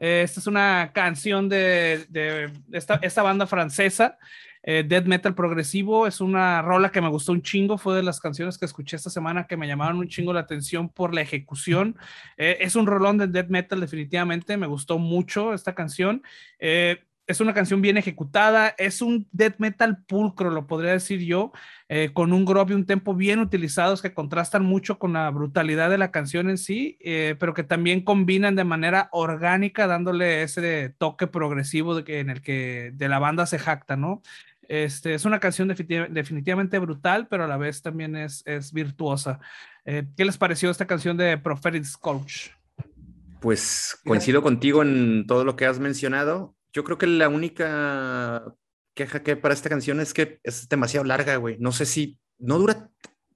Eh, esta es una canción de, de esta, esta banda francesa, eh, death metal progresivo. Es una rola que me gustó un chingo. Fue de las canciones que escuché esta semana que me llamaron un chingo la atención por la ejecución. Eh, es un rolón de death metal, definitivamente. Me gustó mucho esta canción. Eh, es una canción bien ejecutada, es un death metal pulcro, lo podría decir yo, eh, con un groove y un tempo bien utilizados que contrastan mucho con la brutalidad de la canción en sí, pero que también combinan de manera orgánica, dándole ese toque progresivo en el que de la banda se jacta, ¿no? Este, es una canción definitiv- definitivamente brutal, pero a la vez también es, es virtuosa. Eh, ¿Qué les pareció esta canción de Prophetic Scourge? Pues coincido contigo en todo lo que has mencionado. Yo creo que la única queja que para esta canción es que es demasiado larga, güey. No sé si no dura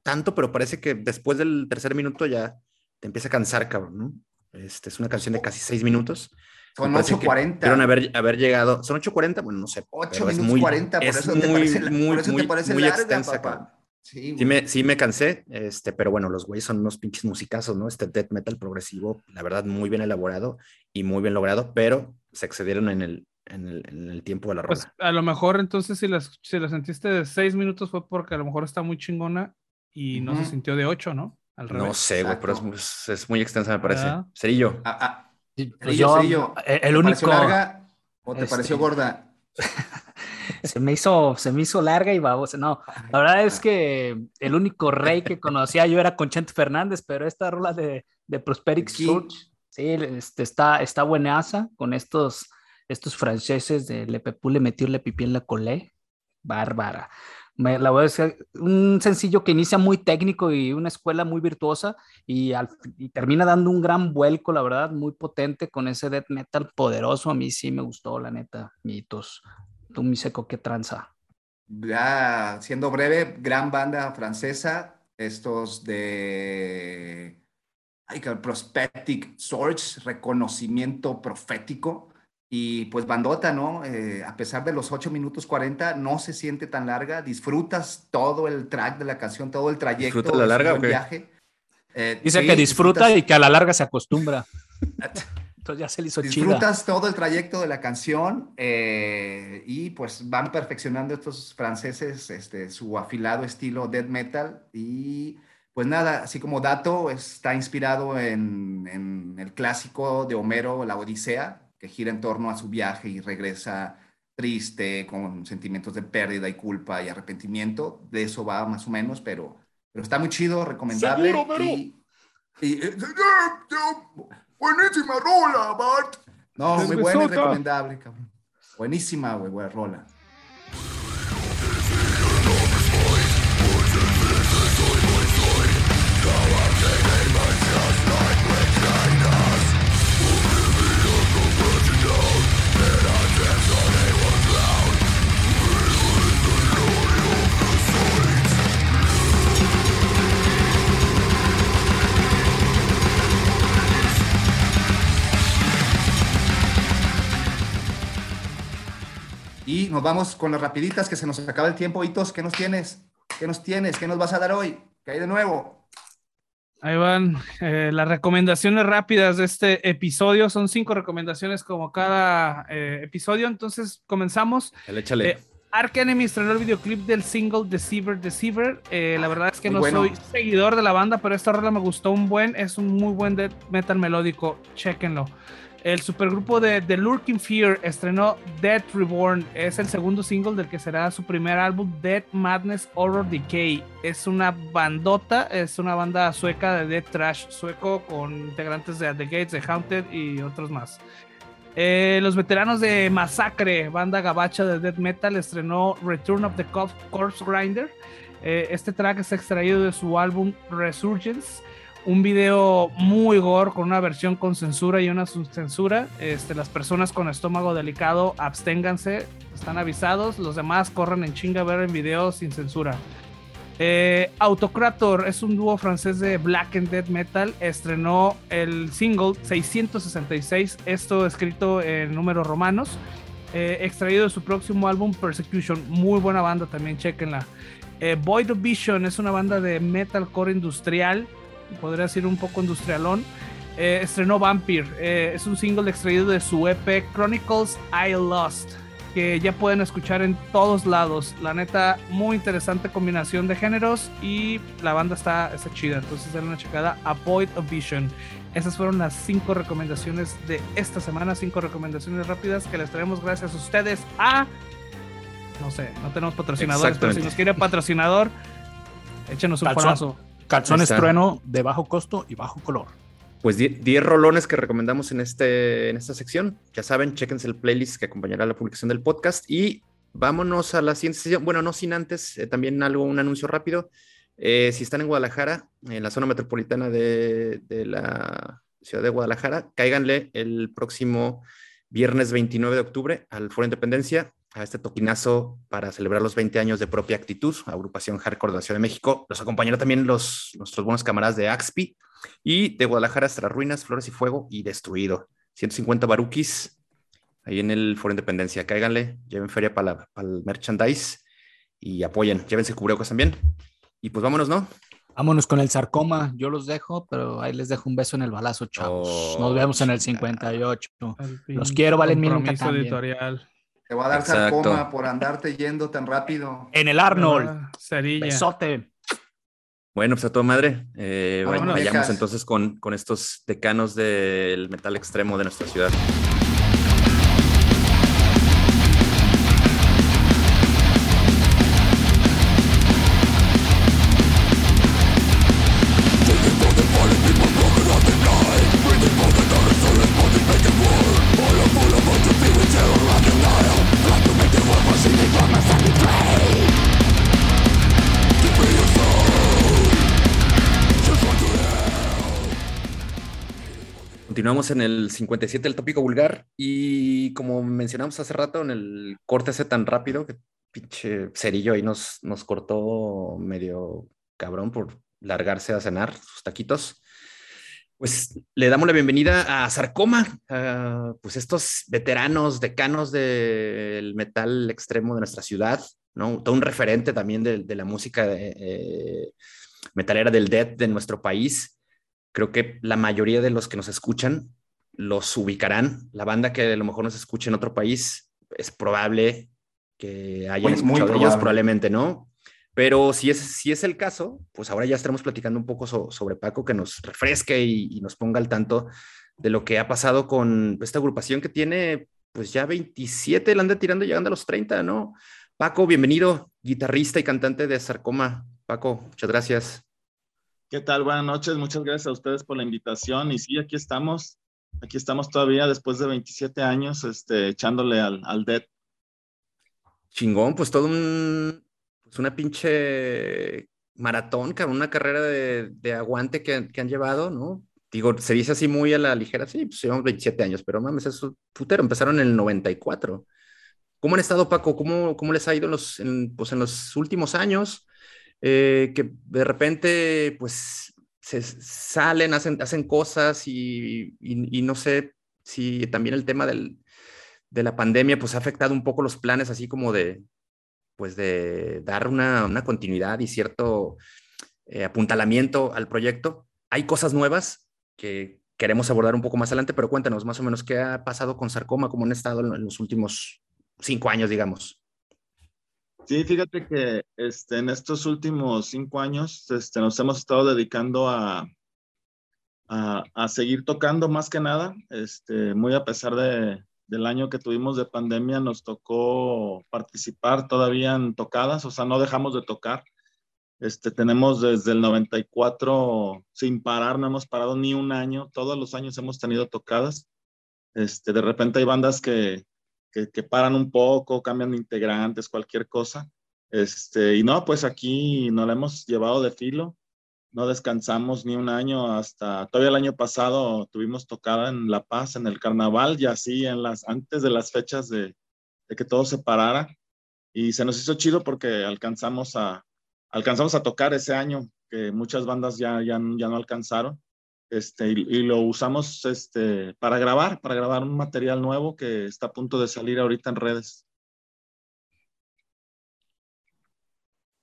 tanto, pero parece que después del tercer minuto ya te empieza a cansar, cabrón, ¿no? Este, es una canción de casi seis minutos. Son Me parece que 8.40. Pudieron haber, haber llegado. ¿Son 8.40? Bueno, no sé. 8 pero es minutos muy- 40, por es eso te muy, parece, muy, por eso te muy- parece muy larga, extensa, papá. Sí, Sí me, sí me cansé, este, pero bueno, los güeyes son unos pinches musicazos, ¿no? Este death metal progresivo, la verdad, muy bien elaborado y muy bien logrado, pero se excedieron en el, en el, en el tiempo de la rola. Pues a lo mejor entonces si la, si la sentiste de seis minutos fue porque a lo mejor está muy chingona y no se sintió de ocho, ¿no? Al no sé, güey, pero es, es- muy extensa, me parece. ¿Verdad? Cerillo. Ah, ah, pues yo, eh, el ¿te pareció larga o te este, pareció gorda? (laughs) se me hizo, se me hizo larga y babosa. No, la verdad es que el único rey que conocía yo era Conchente Fernández, pero esta rola de, de Prosperic. Surge, sí, este, está, está buenaza con estos, estos franceses de Le Pepú le metió le pipí en la colé. Bárbara. Me, la voy a decir, un sencillo que inicia muy técnico y una escuela muy virtuosa y, al, y termina dando un gran vuelco, la verdad, muy potente con ese death metal poderoso. A mí sí me gustó, la neta, mitos. Tú, mi seco, qué tranza. Ya, siendo breve, gran banda francesa, estos de ay, Prospectic Source, reconocimiento profético, y pues bandota, ¿no? Eh, a pesar de los 8 minutos 40, no se siente tan larga, disfrutas todo el track de la canción, todo el trayecto. ¿Disfrutas la larga qué? viaje. Eh, Dice sí, que disfruta disfrutas- y que a la larga se acostumbra. (laughs) Entonces ya se le hizo chida. Disfrutas todo el trayecto de la canción eh, y pues van perfeccionando estos franceses este, su afilado estilo death metal y pues nada, así como dato, está inspirado en, en el clásico de Homero, La Odisea, que gira en torno a su viaje y regresa triste, con sentimientos de pérdida y culpa y arrepentimiento. De eso va más o menos, pero, pero está muy chido, recomendable. Seguro, Homero. y, y- eh, buenísima rola, Bart. No, muy buena y recomendable, cabrón. Buenísima, güey, buena rola. Y nos vamos con las rapiditas que se nos acaba el tiempo. Hitos, ¿qué nos tienes? ¿Qué nos tienes? ¿Qué nos vas a dar hoy? ¿Qué hay de nuevo? Ahí van eh, las recomendaciones rápidas de este episodio. Son cinco recomendaciones como cada eh, episodio. Entonces comenzamos. Échale, échale. Eh, Ark Enemy estrenó el videoclip del single Deceiver Deceiver. Eh, la verdad es que Muy no bueno. soy seguidor de la banda, pero esta rola me gustó un buen. Es un muy buen death metal melódico. Chequenlo. El supergrupo de The Lurking Fear estrenó Death Reborn. Es el segundo single del que será su primer álbum, Death Madness Horror Decay. Es una bandota, es una banda sueca de Death Trash sueco con integrantes de The Gates, de Haunted y otros más. Eh, los veteranos de Masacre, banda gabacha de death metal, estrenó Return of the Corpse Grinder. Eh, este track es extraído de su álbum Resurgence. Un video muy gore con una versión con censura y una sin censura. Este, las personas con estómago delicado, absténganse, están avisados. Los demás corren en chinga a ver el video sin censura. Eh, Autocrator es un dúo francés de black and death metal. Estrenó el single 666, esto escrito en números romanos, eh, extraído de su próximo álbum Persecution. Muy buena banda también, chequenla. Eh, Void Vision es una banda de metalcore industrial, podría decir un poco industrialón. Eh, estrenó Vampire, eh, es un single extraído de su EP Chronicles I Lost que ya pueden escuchar en todos lados. La neta, muy interesante combinación de géneros y la banda está, está chida. Entonces, denle una checada a Void of Vision. Esas fueron las cinco recomendaciones de esta semana. Cinco recomendaciones rápidas que les traemos gracias a ustedes a. No sé, no tenemos patrocinadores, pero si nos quiere patrocinador, échenos un palazo. Calzones trueno de bajo costo y bajo color. Pues 10 10 rolones que recomendamos en, este, en esta sección. Ya saben, chéquense el playlist que acompañará la publicación del podcast. Y vámonos a la siguiente sesión. Bueno, no sin antes, eh, también algo, un anuncio rápido. Eh, si están en Guadalajara, en la zona metropolitana de, de la ciudad de Guadalajara, cáiganle el próximo viernes 29 de octubre al Foro Independencia. A este toquinazo para celebrar los 20 años de propia actitud, agrupación Hardcore de la Ciudad de México. Los acompañaron también los, nuestros buenos camaradas de Axpi y de Guadalajara hasta las ruinas, Flores y Fuego y Destruido. 150 baruquis ahí en el Foro Independencia. Cáiganle, lleven feria para, el merchandise y apoyen. Llévense cubrebocas también. Y pues vámonos, ¿no? Vámonos con el sarcoma. Yo los dejo, pero ahí les dejo un beso en el balazo, chavos. Nos vemos en el 58. Los quiero, valen mil editorial. Te va a dar sarcoma por andarte yendo tan rápido. En el Arnold. Cerilla. Besote. Bueno, pues a toda madre. Eh, vayamos entonces con, con estos decanos del metal extremo de nuestra ciudad. Continuamos en el 57 del tópico vulgar y como mencionamos hace rato en el corte ese tan rápido que pinche cerillo ahí nos, nos cortó medio cabrón por largarse a cenar sus taquitos. Pues le damos la bienvenida a Sarcoma, pues estos veteranos, decanos del metal extremo de nuestra ciudad, ¿no? Todo un referente también de, la música eh, metalera del death de nuestro país creo que la mayoría de los que nos escuchan los ubicarán. La banda que a lo mejor nos escuche en otro país es probable que hayan escuchado de ellos, probablemente no. Pero si es, si es el caso, pues ahora ya estaremos platicando un poco sobre Paco, que nos refresque y, nos ponga al tanto de lo que ha pasado con esta agrupación que tiene pues ya 27, la anda tirando llegando a los 30, ¿no? Paco, bienvenido, guitarrista y cantante de Sarcoma. Paco, muchas gracias. ¿Qué tal? Buenas noches. Muchas gracias a ustedes por la invitación. Y sí, aquí estamos. Aquí estamos todavía después de 27 años este, echándole al, al dead. Chingón, pues todo un, pues una pinche maratón, una carrera de, de aguante que, que, han llevado, ¿no? Digo, se dice así muy a la ligera, sí, pues llevamos 27 años, pero mames, eso putero, empezaron en el 94. ¿Cómo han estado, Paco? ¿Cómo, cómo les ha ido en los, en, pues en los últimos años? Eh, que de repente pues se salen, hacen, hacen cosas y, no sé si también el tema del, de la pandemia pues ha afectado un poco los planes así como de pues de dar una, una continuidad y cierto eh, apuntalamiento al proyecto. Hay cosas nuevas que queremos abordar un poco más adelante, pero cuéntanos más o menos qué ha pasado con Sarcoma, cómo han estado en los últimos cinco años, digamos. Sí, fíjate que este, en estos últimos cinco años este, nos hemos estado dedicando a, a, seguir tocando más que nada. Este, muy a pesar de, del año que tuvimos de pandemia, nos tocó participar todavía en tocadas, o sea, no dejamos de tocar. Este, tenemos desde el 94 sin parar, no hemos parado ni un año, todos los años hemos tenido tocadas. Este, de repente hay bandas que, que, paran un poco, cambian de integrantes, cualquier cosa. Este, y no, pues aquí nos la hemos llevado de filo, no descansamos ni un año hasta, todavía el año pasado tuvimos tocada en La Paz, en el carnaval, y así en las, antes de las fechas de, de que todo se parara. Y se nos hizo chido porque alcanzamos a, alcanzamos a tocar ese año, que muchas bandas ya, ya, ya no alcanzaron. Este, y, lo usamos este, para grabar, para grabar un material nuevo que está a punto de salir ahorita en redes.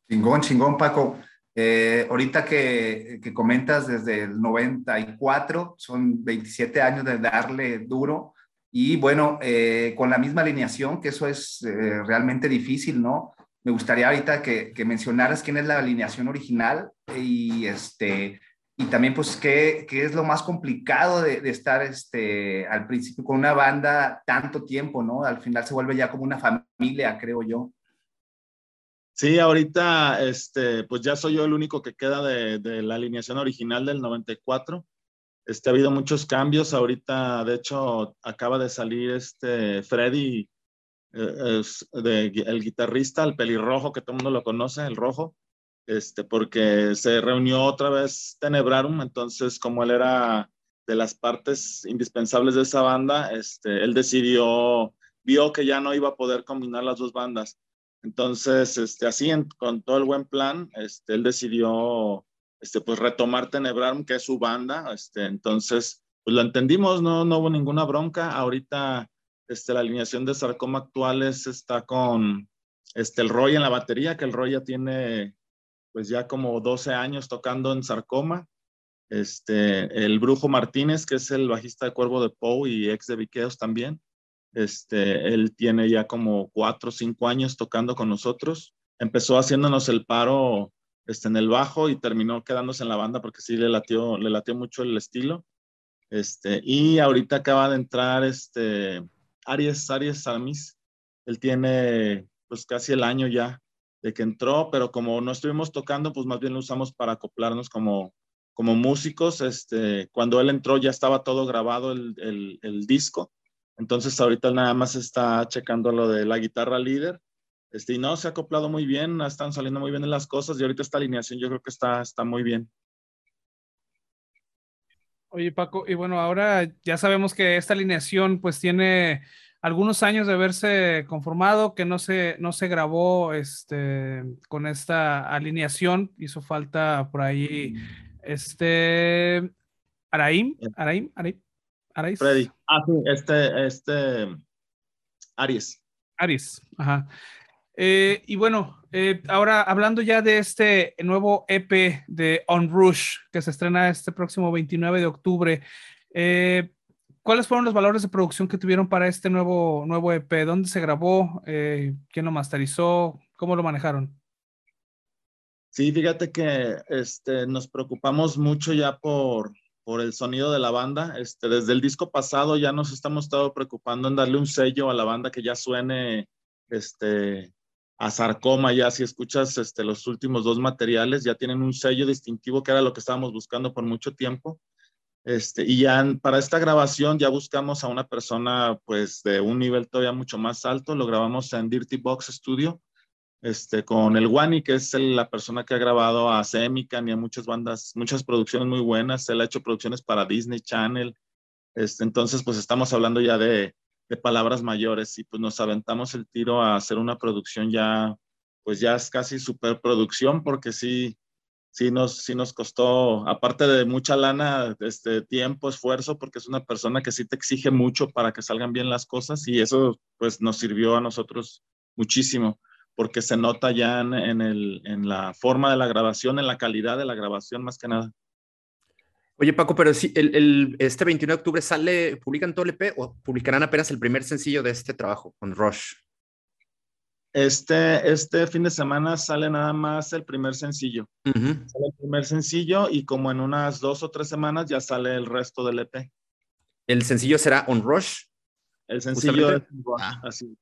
Chingón, chingón, Paco. Eh, ahorita que, que, comentas desde el 94, son 27 años de darle duro y bueno, eh, con la misma alineación, que eso es eh, realmente difícil, ¿no? Me gustaría ahorita que, que mencionaras quién es la alineación original y este, y también pues qué, qué es lo más complicado de, de, estar este, al principio con una banda tanto tiempo, ¿no? Al final se vuelve ya como una familia, creo yo. Sí, ahorita este, pues ya soy yo el único que queda de, de la alineación original del 94. Este, ha habido muchos cambios. Ahorita, de hecho, acaba de salir este Freddy, eh, es de, el guitarrista, el pelirrojo, que todo el mundo lo conoce, el rojo este, porque se reunió otra vez Tenebrarum, entonces como él era de las partes indispensables de esa banda, este, él decidió vio que ya no iba a poder combinar las dos bandas. Entonces, este, así, con todo el buen plan, este, él decidió este, pues, retomar Tenebram, que es su banda. Este, entonces, pues lo entendimos, no, no hubo ninguna bronca. Ahorita este, la alineación de Sarcoma actuales está con este, el Roy en la batería, que el Roy ya tiene pues ya como 12 años tocando en Sarcoma. Este, el Brujo Martínez, que es el bajista de Cuervo de Poe y ex de Viqueos también. Este, él tiene ya como 4 o 5 años tocando con nosotros. Empezó haciéndonos el paro este, en el bajo y terminó quedándose en la banda porque sí le latió, le latió mucho el estilo. Este, y ahorita acaba de entrar este, Aries, Aries Samis. Él tiene pues casi el año ya de que entró, pero como no estuvimos tocando, pues más bien lo usamos para acoplarnos como, como músicos. Este, cuando él entró ya estaba todo grabado el, el, disco, entonces ahorita nada más está checando lo de la guitarra líder. Este, y no, se ha acoplado muy bien, están saliendo muy bien las cosas y ahorita esta alineación yo creo que está, está muy bien. Oye Paco, y bueno, ahora ya sabemos que esta alineación pues tiene algunos años de haberse conformado, que no se, no se grabó este, con esta alineación, hizo falta por ahí este Araim, Araim, Araim, Arais. Freddy. Ah, sí, este, este, Aries. Aries, ajá. Eh, y bueno, eh, ahora hablando ya de este nuevo EP de On Rush, que se estrena este próximo 29 de octubre, eh, ¿Cuáles fueron los valores de producción que tuvieron para este nuevo, nuevo EP? ¿Dónde se grabó? Eh, ¿Quién lo masterizó? ¿Cómo lo manejaron? Sí, fíjate que este, nos preocupamos mucho ya por, por el sonido de la banda. Este, desde el disco pasado ya nos estamos estado preocupando en darle un sello a la banda que ya suene este, a sarcoma. Ya si escuchas este, los últimos dos materiales, ya tienen un sello distintivo que era lo que estábamos buscando por mucho tiempo. Este, y ya para esta grabación ya buscamos a una persona pues de un nivel todavía mucho más alto, lo grabamos en Dirty Box Studio, este, con el Wani, que es la persona que ha grabado a Semican y a muchas bandas, muchas producciones muy buenas, él ha hecho producciones para Disney Channel, este, entonces pues estamos hablando ya de, de palabras mayores y pues nos aventamos el tiro a hacer una producción ya, pues ya es casi superproducción porque sí, sí nos, sí nos costó, aparte de mucha lana, este, tiempo, esfuerzo, porque es una persona que sí te exige mucho para que salgan bien las cosas y eso pues nos sirvió a nosotros muchísimo, porque se nota ya en, el, en la forma de la grabación, en la calidad de la grabación más que nada. Oye, Paco, pero si el, el, este 21 de octubre sale, ¿publican todo el EP o publicarán apenas el primer sencillo de este trabajo con Rush? Este, este fin de semana sale nada más el primer sencillo. Uh -huh. Sale el primer sencillo y como en unas dos o tres semanas ya sale el resto del EP. ¿El sencillo será On Rush? El sencillo es Rush, ah. así.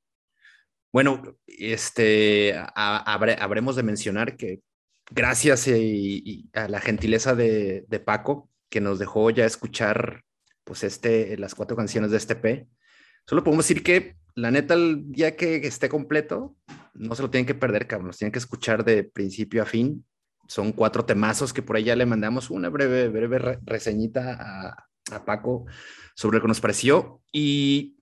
Bueno, este, a, habre, habremos de mencionar que gracias y, y a la gentileza de, de, Paco, que nos dejó ya escuchar pues este, las cuatro canciones de este EP, solo podemos decir que la neta, el día que esté completo, no se lo tienen que perder, cabrón. Los tienen que escuchar de principio a fin. Son cuatro temazos que por ahí ya le mandamos una breve, breve re reseñita a, a, Paco sobre lo que nos pareció. Y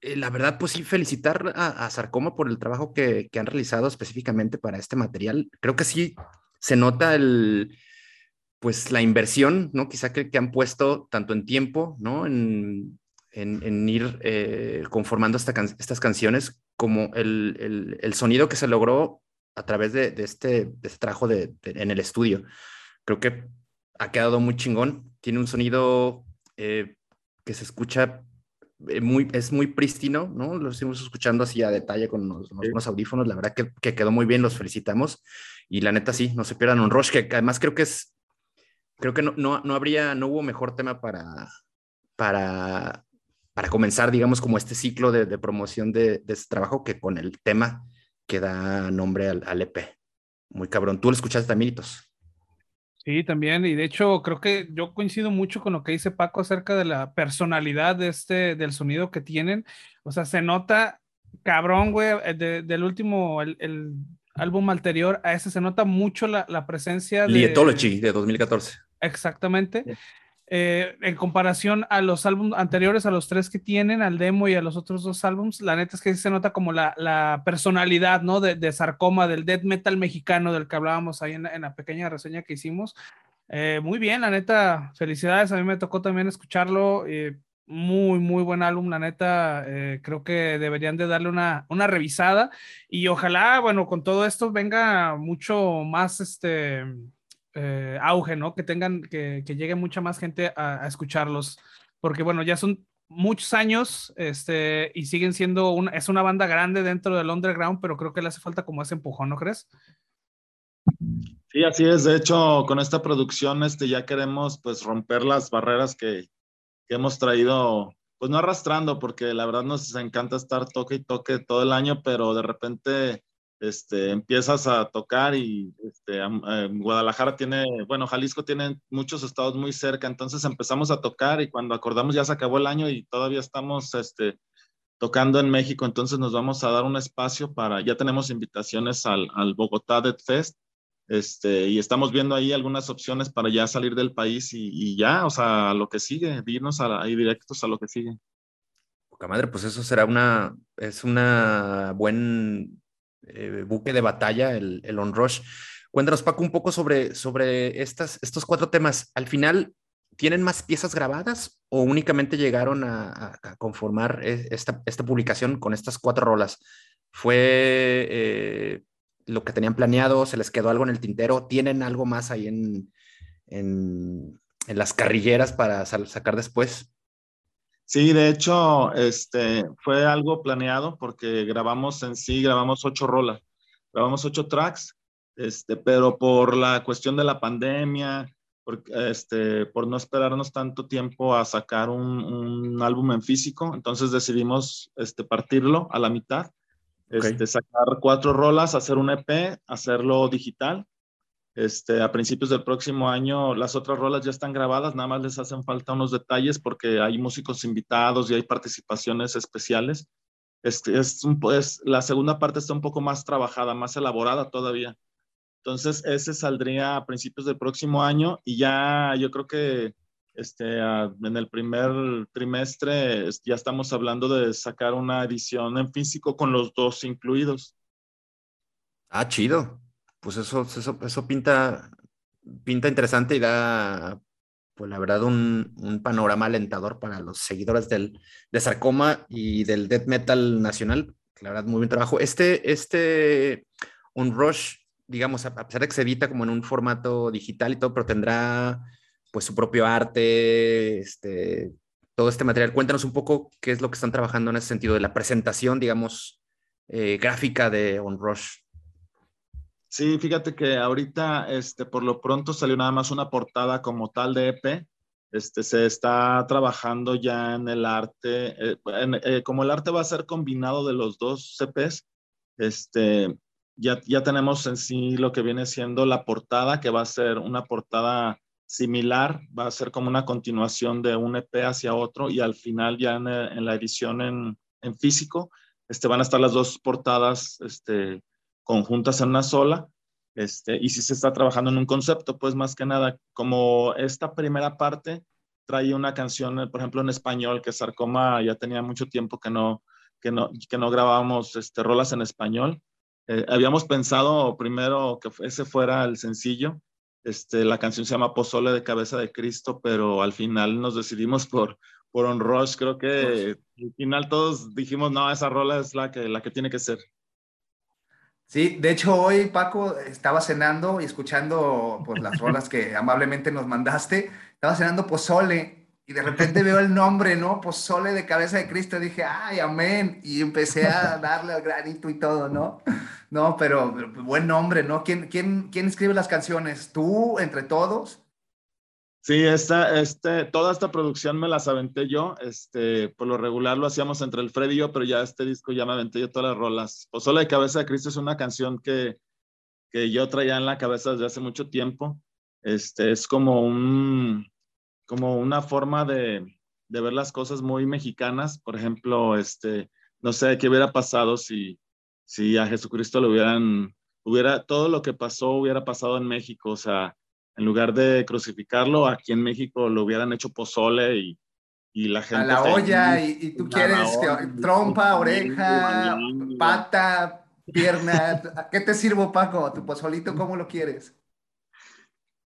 eh, la verdad, pues sí, felicitar a, a Sarcoma por el trabajo que, que, han realizado específicamente para este material. Creo que sí se nota el, pues la inversión, ¿no? Quizá que, que han puesto tanto en tiempo, ¿no? En, en, en ir eh, conformando esta can estas canciones, como el, el, el, sonido que se logró a través de, de, este, de este trabajo de, de, en el estudio. Creo que ha quedado muy chingón. Tiene un sonido eh, que se escucha eh, muy, es muy prístino, ¿no? Lo estuvimos escuchando así a detalle con los, sí. unos audífonos. La verdad que, que, quedó muy bien, los felicitamos. Y la neta, sí, no se pierdan un Rush, que además creo que es, creo que no, no, no habría, no hubo mejor tema para, para para comenzar, digamos, como este ciclo de, de promoción de, de, este trabajo que con el tema que da nombre al, al EP. Muy cabrón. ¿Tú lo escuchaste también, Hitos? Sí, también. Y de hecho, creo que yo coincido mucho con lo que dice Paco acerca de la personalidad de este, del sonido que tienen. O sea, se nota cabrón, güey, eh, de, del último, el, el, álbum anterior, a ese se nota mucho la, la presencia de... Lietology de 2014. Exactamente. Eh, en comparación a los álbumes anteriores, a los tres que tienen, al demo y a los otros dos álbumes, la neta es que se nota como la, personalidad, ¿no? De, Sarcoma, del death metal mexicano del que hablábamos ahí en, la pequeña reseña que hicimos. Eh, muy bien, la neta, felicidades. A mí me tocó también escucharlo. Eh, muy, muy buen álbum, la neta. creo que deberían de darle una, una revisada y ojalá, bueno, con todo esto venga mucho más este eh, auge, ¿no? Que tengan, que, llegue mucha más gente a, escucharlos, porque bueno, ya son muchos años este, y siguen siendo una, es una banda grande dentro del underground, pero creo que le hace falta como ese empujón, ¿no crees? Sí, así es. De hecho, con esta producción este, ya queremos pues romper las barreras que, que hemos traído, pues no arrastrando, porque la verdad nos encanta estar toque y toque todo el año, pero de repente este, empiezas a tocar y este, Guadalajara tiene, bueno, Jalisco tiene muchos estados muy cerca, entonces empezamos a tocar y cuando acordamos ya se acabó el año y todavía estamos este, tocando en México, entonces nos vamos a dar un espacio para, ya tenemos invitaciones al, al Bogotá Dead Fest, este, y estamos viendo ahí algunas opciones para ya salir del país y, y ya, o sea, lo que sigue, irnos ahí directos a lo que sigue. Poca madre, pues eso será una, es una buen eh, buque de batalla, el, el on-rush. Cuéntanos, Paco, un poco sobre, sobre estas, estos cuatro temas. Al final, ¿tienen más piezas grabadas o únicamente llegaron a, conformar e, esta, esta, publicación con estas cuatro rolas? ¿Fue eh, lo que tenían planeado? ¿Se les quedó algo en el tintero? ¿Tienen algo más ahí en, en, en las carrilleras para sacar después? Sí, de hecho, este, fue algo planeado porque grabamos en sí, grabamos ocho rolas, grabamos ocho tracks, este, pero por la cuestión de la pandemia, por, este, por no esperarnos tanto tiempo a sacar un, un álbum en físico, entonces decidimos este, partirlo a la mitad, este, sacar cuatro rolas, hacer un EP, hacerlo digital este, a principios del próximo año las otras rolas ya están grabadas, nada más les hacen falta unos detalles porque hay músicos invitados y hay participaciones especiales. Este, es un, pues, la segunda parte está un poco más trabajada, más elaborada todavía. Entonces, ese saldría a principios del próximo año y ya yo creo que este, en el primer trimestre ya estamos hablando de sacar una edición en físico con los dos incluidos. Ah, chido pues eso, eso, eso pinta, pinta interesante y da, pues la verdad, un, panorama alentador para los seguidores del, de Sarcoma y del death metal nacional. La verdad, muy buen trabajo. Este, este un rush, digamos, a pesar de que se edita como en un formato digital y todo, pero tendrá pues su propio arte, este, todo este material. Cuéntanos un poco qué es lo que están trabajando en ese sentido de la presentación, digamos, eh, gráfica de On Rush. Sí, fíjate que ahorita, este, por lo pronto salió nada más una portada como tal de EP. Este, se está trabajando ya en el arte, eh, eh, como el arte va a ser combinado de los dos CPs, este, ya, ya tenemos en sí lo que viene siendo la portada, que va a ser una portada similar, va a ser como una continuación de un EP hacia otro y al final ya en, en la edición en, en, físico, este, van a estar las dos portadas este, conjuntas en una sola. Este, y si se está trabajando en un concepto, pues más que nada, como esta primera parte trae una canción, por ejemplo, en español, que Sarcoma ya tenía mucho tiempo que no, que no, que no grabábamos este, rolas en español. Eh, habíamos pensado primero que ese fuera el sencillo. Este, la canción se llama Pozole de Cabeza de Cristo, pero al final nos decidimos por, por On Rush. Creo que al final todos dijimos, no, esa rola es la que, la que tiene que ser. Sí, de hecho hoy Paco estaba cenando y escuchando pues, las (laughs) rolas que amablemente nos mandaste. Estaba cenando pozole y de repente veo el nombre, ¿no? Pozole de cabeza de Cristo. Dije, ay, amén. Y empecé a darle al granito y todo, ¿no? No, pero, buen nombre, ¿no? ¿Quién, quién, quién escribe las canciones? ¿Tú, entre todos? Sí, esta, este, toda esta producción me las aventé yo. Este, por lo regular lo hacíamos entre el Freddy y yo, pero ya este disco ya me aventé yo todas las rolas. Pozole de Cabeza de Cristo es una canción que, que yo traía en la cabeza desde hace mucho tiempo. Este, es como, un, como una forma de, de ver las cosas muy mexicanas. Por ejemplo, este, no sé qué hubiera pasado si, si a Jesucristo le hubieran, hubiera, todo lo que pasó hubiera pasado en México. O sea, En lugar de crucificarlo, aquí en México lo hubieran hecho pozole y, y la gente... A la olla y, y, tú quieres que, trompa, oreja, pata, pierna. ¿Qué te sirvo, Paco? ¿Tu pozolito cómo lo quieres?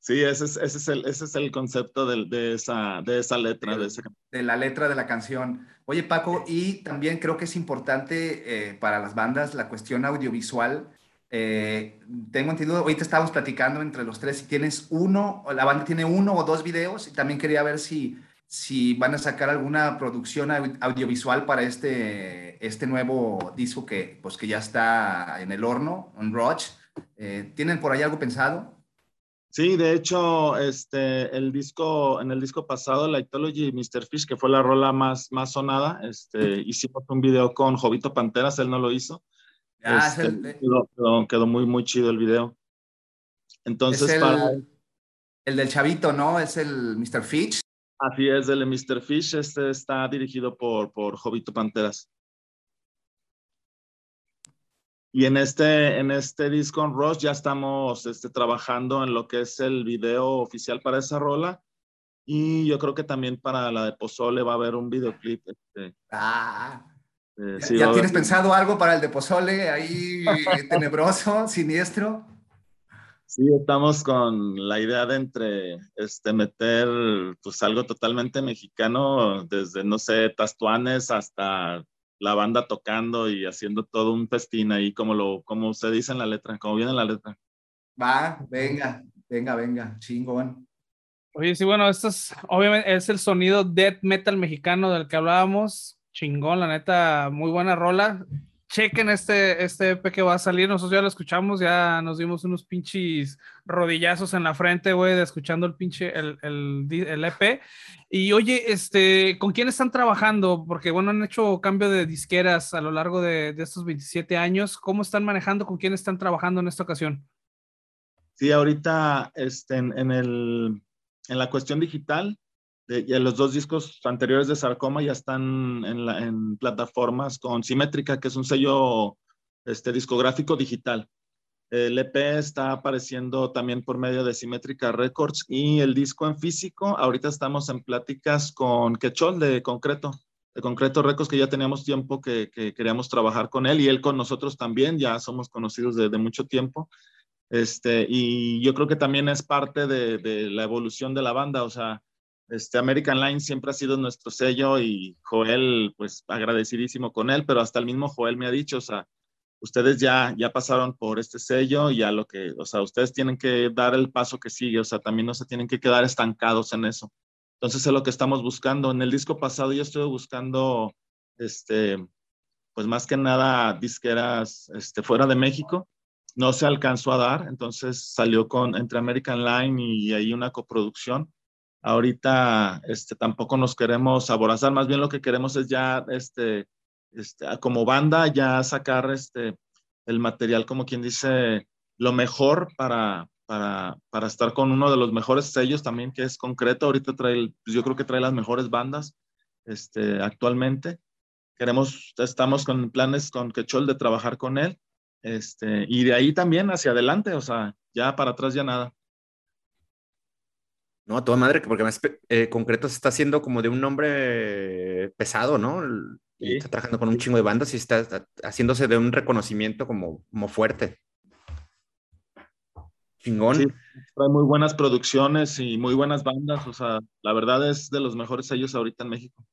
Sí, ese es, ese es, el, ese es el concepto de, de, esa, de esa letra. De, esa... de, la letra de la canción. Oye, Paco, y también creo que es importante eh, para las bandas la cuestión audiovisual. Eh, tengo entendido, ahorita estábamos platicando entre los tres si tienes uno, la banda tiene uno o dos videos y también quería ver si, si van a sacar alguna producción audiovisual para este, este nuevo disco que, pues, que ya está en el horno, en Roach. Eh, ¿Tienen por ahí algo pensado? Sí, de hecho, este, el disco, en el disco pasado, la Ecology Mr. Fish, que fue la rola más, más sonada, este, hicimos un video con Jovito Panteras, él no lo hizo. Ah, este, el... quedó, quedó, quedó, muy, muy chido el video. Entonces, el, para... el del chavito, ¿no? Es el Mr. Fish. Así es, el Mr. Fish, este está dirigido por, por Jovito Panteras. Y en este, en este disco en Rush ya estamos este, trabajando en lo que es el video oficial para esa rola. Y yo creo que también para la de Pozole va a haber un videoclip. Este, ah, eh, sí, ¿Ya, tienes pensado algo para el de Pozole ahí tenebroso, (laughs) siniestro? Sí, estamos con la idea de entre este, meter pues algo totalmente mexicano, desde, no sé, tastuanes hasta la banda tocando y haciendo todo un festín ahí, como, lo, como se dice en la letra, como viene en la letra. Va, venga, venga, venga, chingón. Oye, sí, bueno, esto es, obviamente, es el sonido death metal mexicano del que hablábamos. Chingón, la neta, muy buena rola chequen este, este EP que va a salir. Nosotros ya lo escuchamos, ya nos dimos unos pinches rodillazos en la frente, güey, escuchando el pinche, el, el, EP. Y oye, este, ¿con quién están trabajando? Porque, bueno, han hecho cambio de disqueras a lo largo de, de estos 27 años. ¿Cómo están manejando? ¿Con quién están trabajando en esta ocasión? Sí, ahorita este, en, en, el, en la cuestión digital, de, los dos discos anteriores de Sarcoma ya están en, la, en, plataformas con Simétrica, que es un sello este, discográfico digital. El EP está apareciendo también por medio de Simétrica Records y el disco en físico, ahorita estamos en pláticas con Quechol de Concreto, de Concreto Records, que ya teníamos tiempo que, que, queríamos trabajar con él y él con nosotros también, ya somos conocidos desde de mucho tiempo. Este, y yo creo que también es parte de, de la evolución de la banda, o sea, este, American Line siempre ha sido nuestro sello y Joel, pues agradecidísimo con él, pero hasta el mismo Joel me ha dicho, o sea, ustedes ya, ya pasaron por este sello y a lo que, o sea, ustedes tienen que dar el paso que sigue, o sea, también no se tienen que quedar estancados en eso. Entonces es lo que estamos buscando. En el disco pasado yo estuve buscando, este, pues más que nada disqueras este, fuera de México. No se alcanzó a dar, entonces salió con entre American Line y ahí una coproducción ahorita este, tampoco nos queremos aborazar, más bien lo que queremos es ya, este, este, como banda, ya sacar este, el material, como quien dice, lo mejor para, para, para estar con uno de los mejores sellos también, que es concreto. Ahorita trae, pues yo creo que trae las mejores bandas este, actualmente. Queremos, estamos con planes con Quechol de trabajar con él. Este, y de ahí también hacia adelante, o sea, ya para atrás ya nada. No, a toda madre, porque más eh, concreto se está haciendo como de un nombre pesado, ¿no? Y está trabajando con un chingo de bandas y está, haciéndose de un reconocimiento como, como fuerte. Chingón. Sí, hay muy buenas producciones y muy buenas bandas. O sea, la verdad es de los mejores sellos ahorita en México.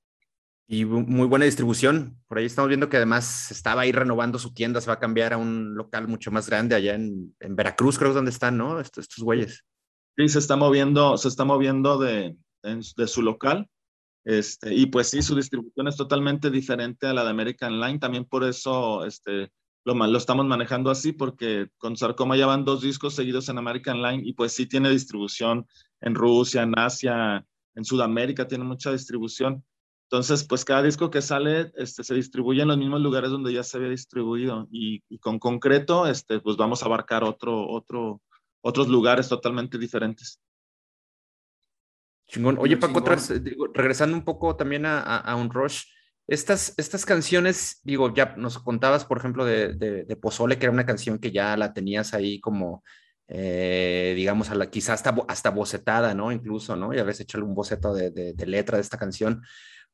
Y muy buena distribución. Por ahí estamos viendo que además estaba ahí renovando su tienda, se va a cambiar a un local mucho más grande allá en, en Veracruz, creo que es donde están, ¿no? Estos, estos güeyes. Sí, se está moviendo, se está moviendo de, de su local. Este, y pues sí, su distribución es totalmente diferente a la de American Line. También por eso este, lo, lo estamos manejando así, porque con Sarcoma ya van dos discos seguidos en American Line y pues sí tiene distribución en Rusia, en Asia, en Sudamérica, tiene mucha distribución. Entonces, pues cada disco que sale este, se distribuye en los mismos lugares donde ya se había distribuido y, y con concreto, este, pues vamos a abarcar otro, otro, otros lugares totalmente diferentes. Chingón. Oye, Paco, otras, digo, regresando un poco también a, a, un Rush, estas, estas canciones, digo, ya nos contabas, por ejemplo, de, de, de, Pozole, que era una canción que ya la tenías ahí como eh, digamos, a la, quizá hasta, hasta bocetada, ¿no? Incluso, ¿no? Y a veces echarle un boceto de, de, letra de esta canción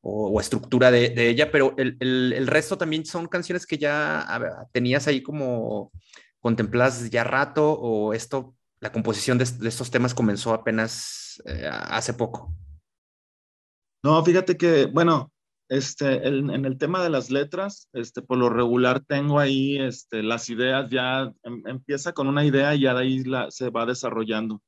o, estructura de, de, ella, pero el, el, el, resto también son canciones que ya tenías ahí como contempladas ya rato o esto, la composición de, estos temas comenzó apenas eh, hace poco. No, fíjate que, bueno, este, en, el tema de las letras, este, por lo regular tengo ahí este, las ideas, ya em, empieza con una idea y ya de ahí se va desarrollando.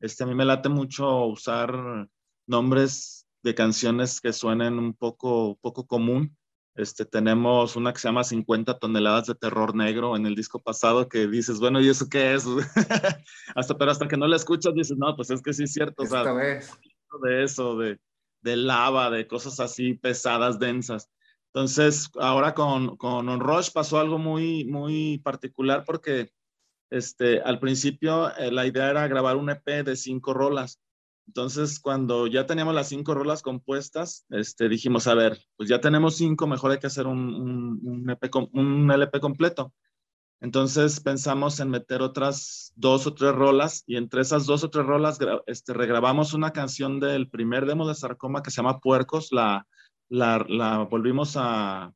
Este, a mí me late mucho usar nombres de canciones que suenen un poco, poco común. Este, tenemos una que se llama 50 toneladas de terror negro en el disco pasado que dices, bueno, ¿y eso qué es? (laughs) hasta, pero hasta que no la escuchas dices, no, pues es que sí es cierto. Esta o sea, (laughs) de eso, de, de lava, de cosas así pesadas, densas. Entonces, ahora con, con On Rush pasó algo muy, muy particular porque este, al principio eh, la idea era grabar un EP de cinco rolas. Entonces, cuando ya teníamos las cinco rolas compuestas, este, dijimos, a ver, pues ya tenemos cinco, mejor hay que hacer un, un, un, EP, un LP completo. Entonces pensamos en meter otras dos o tres rolas y entre esas dos o tres rolas este, regrabamos una canción del primer demo de Sarcoma que se llama Puercos, la, la, la volvimos a,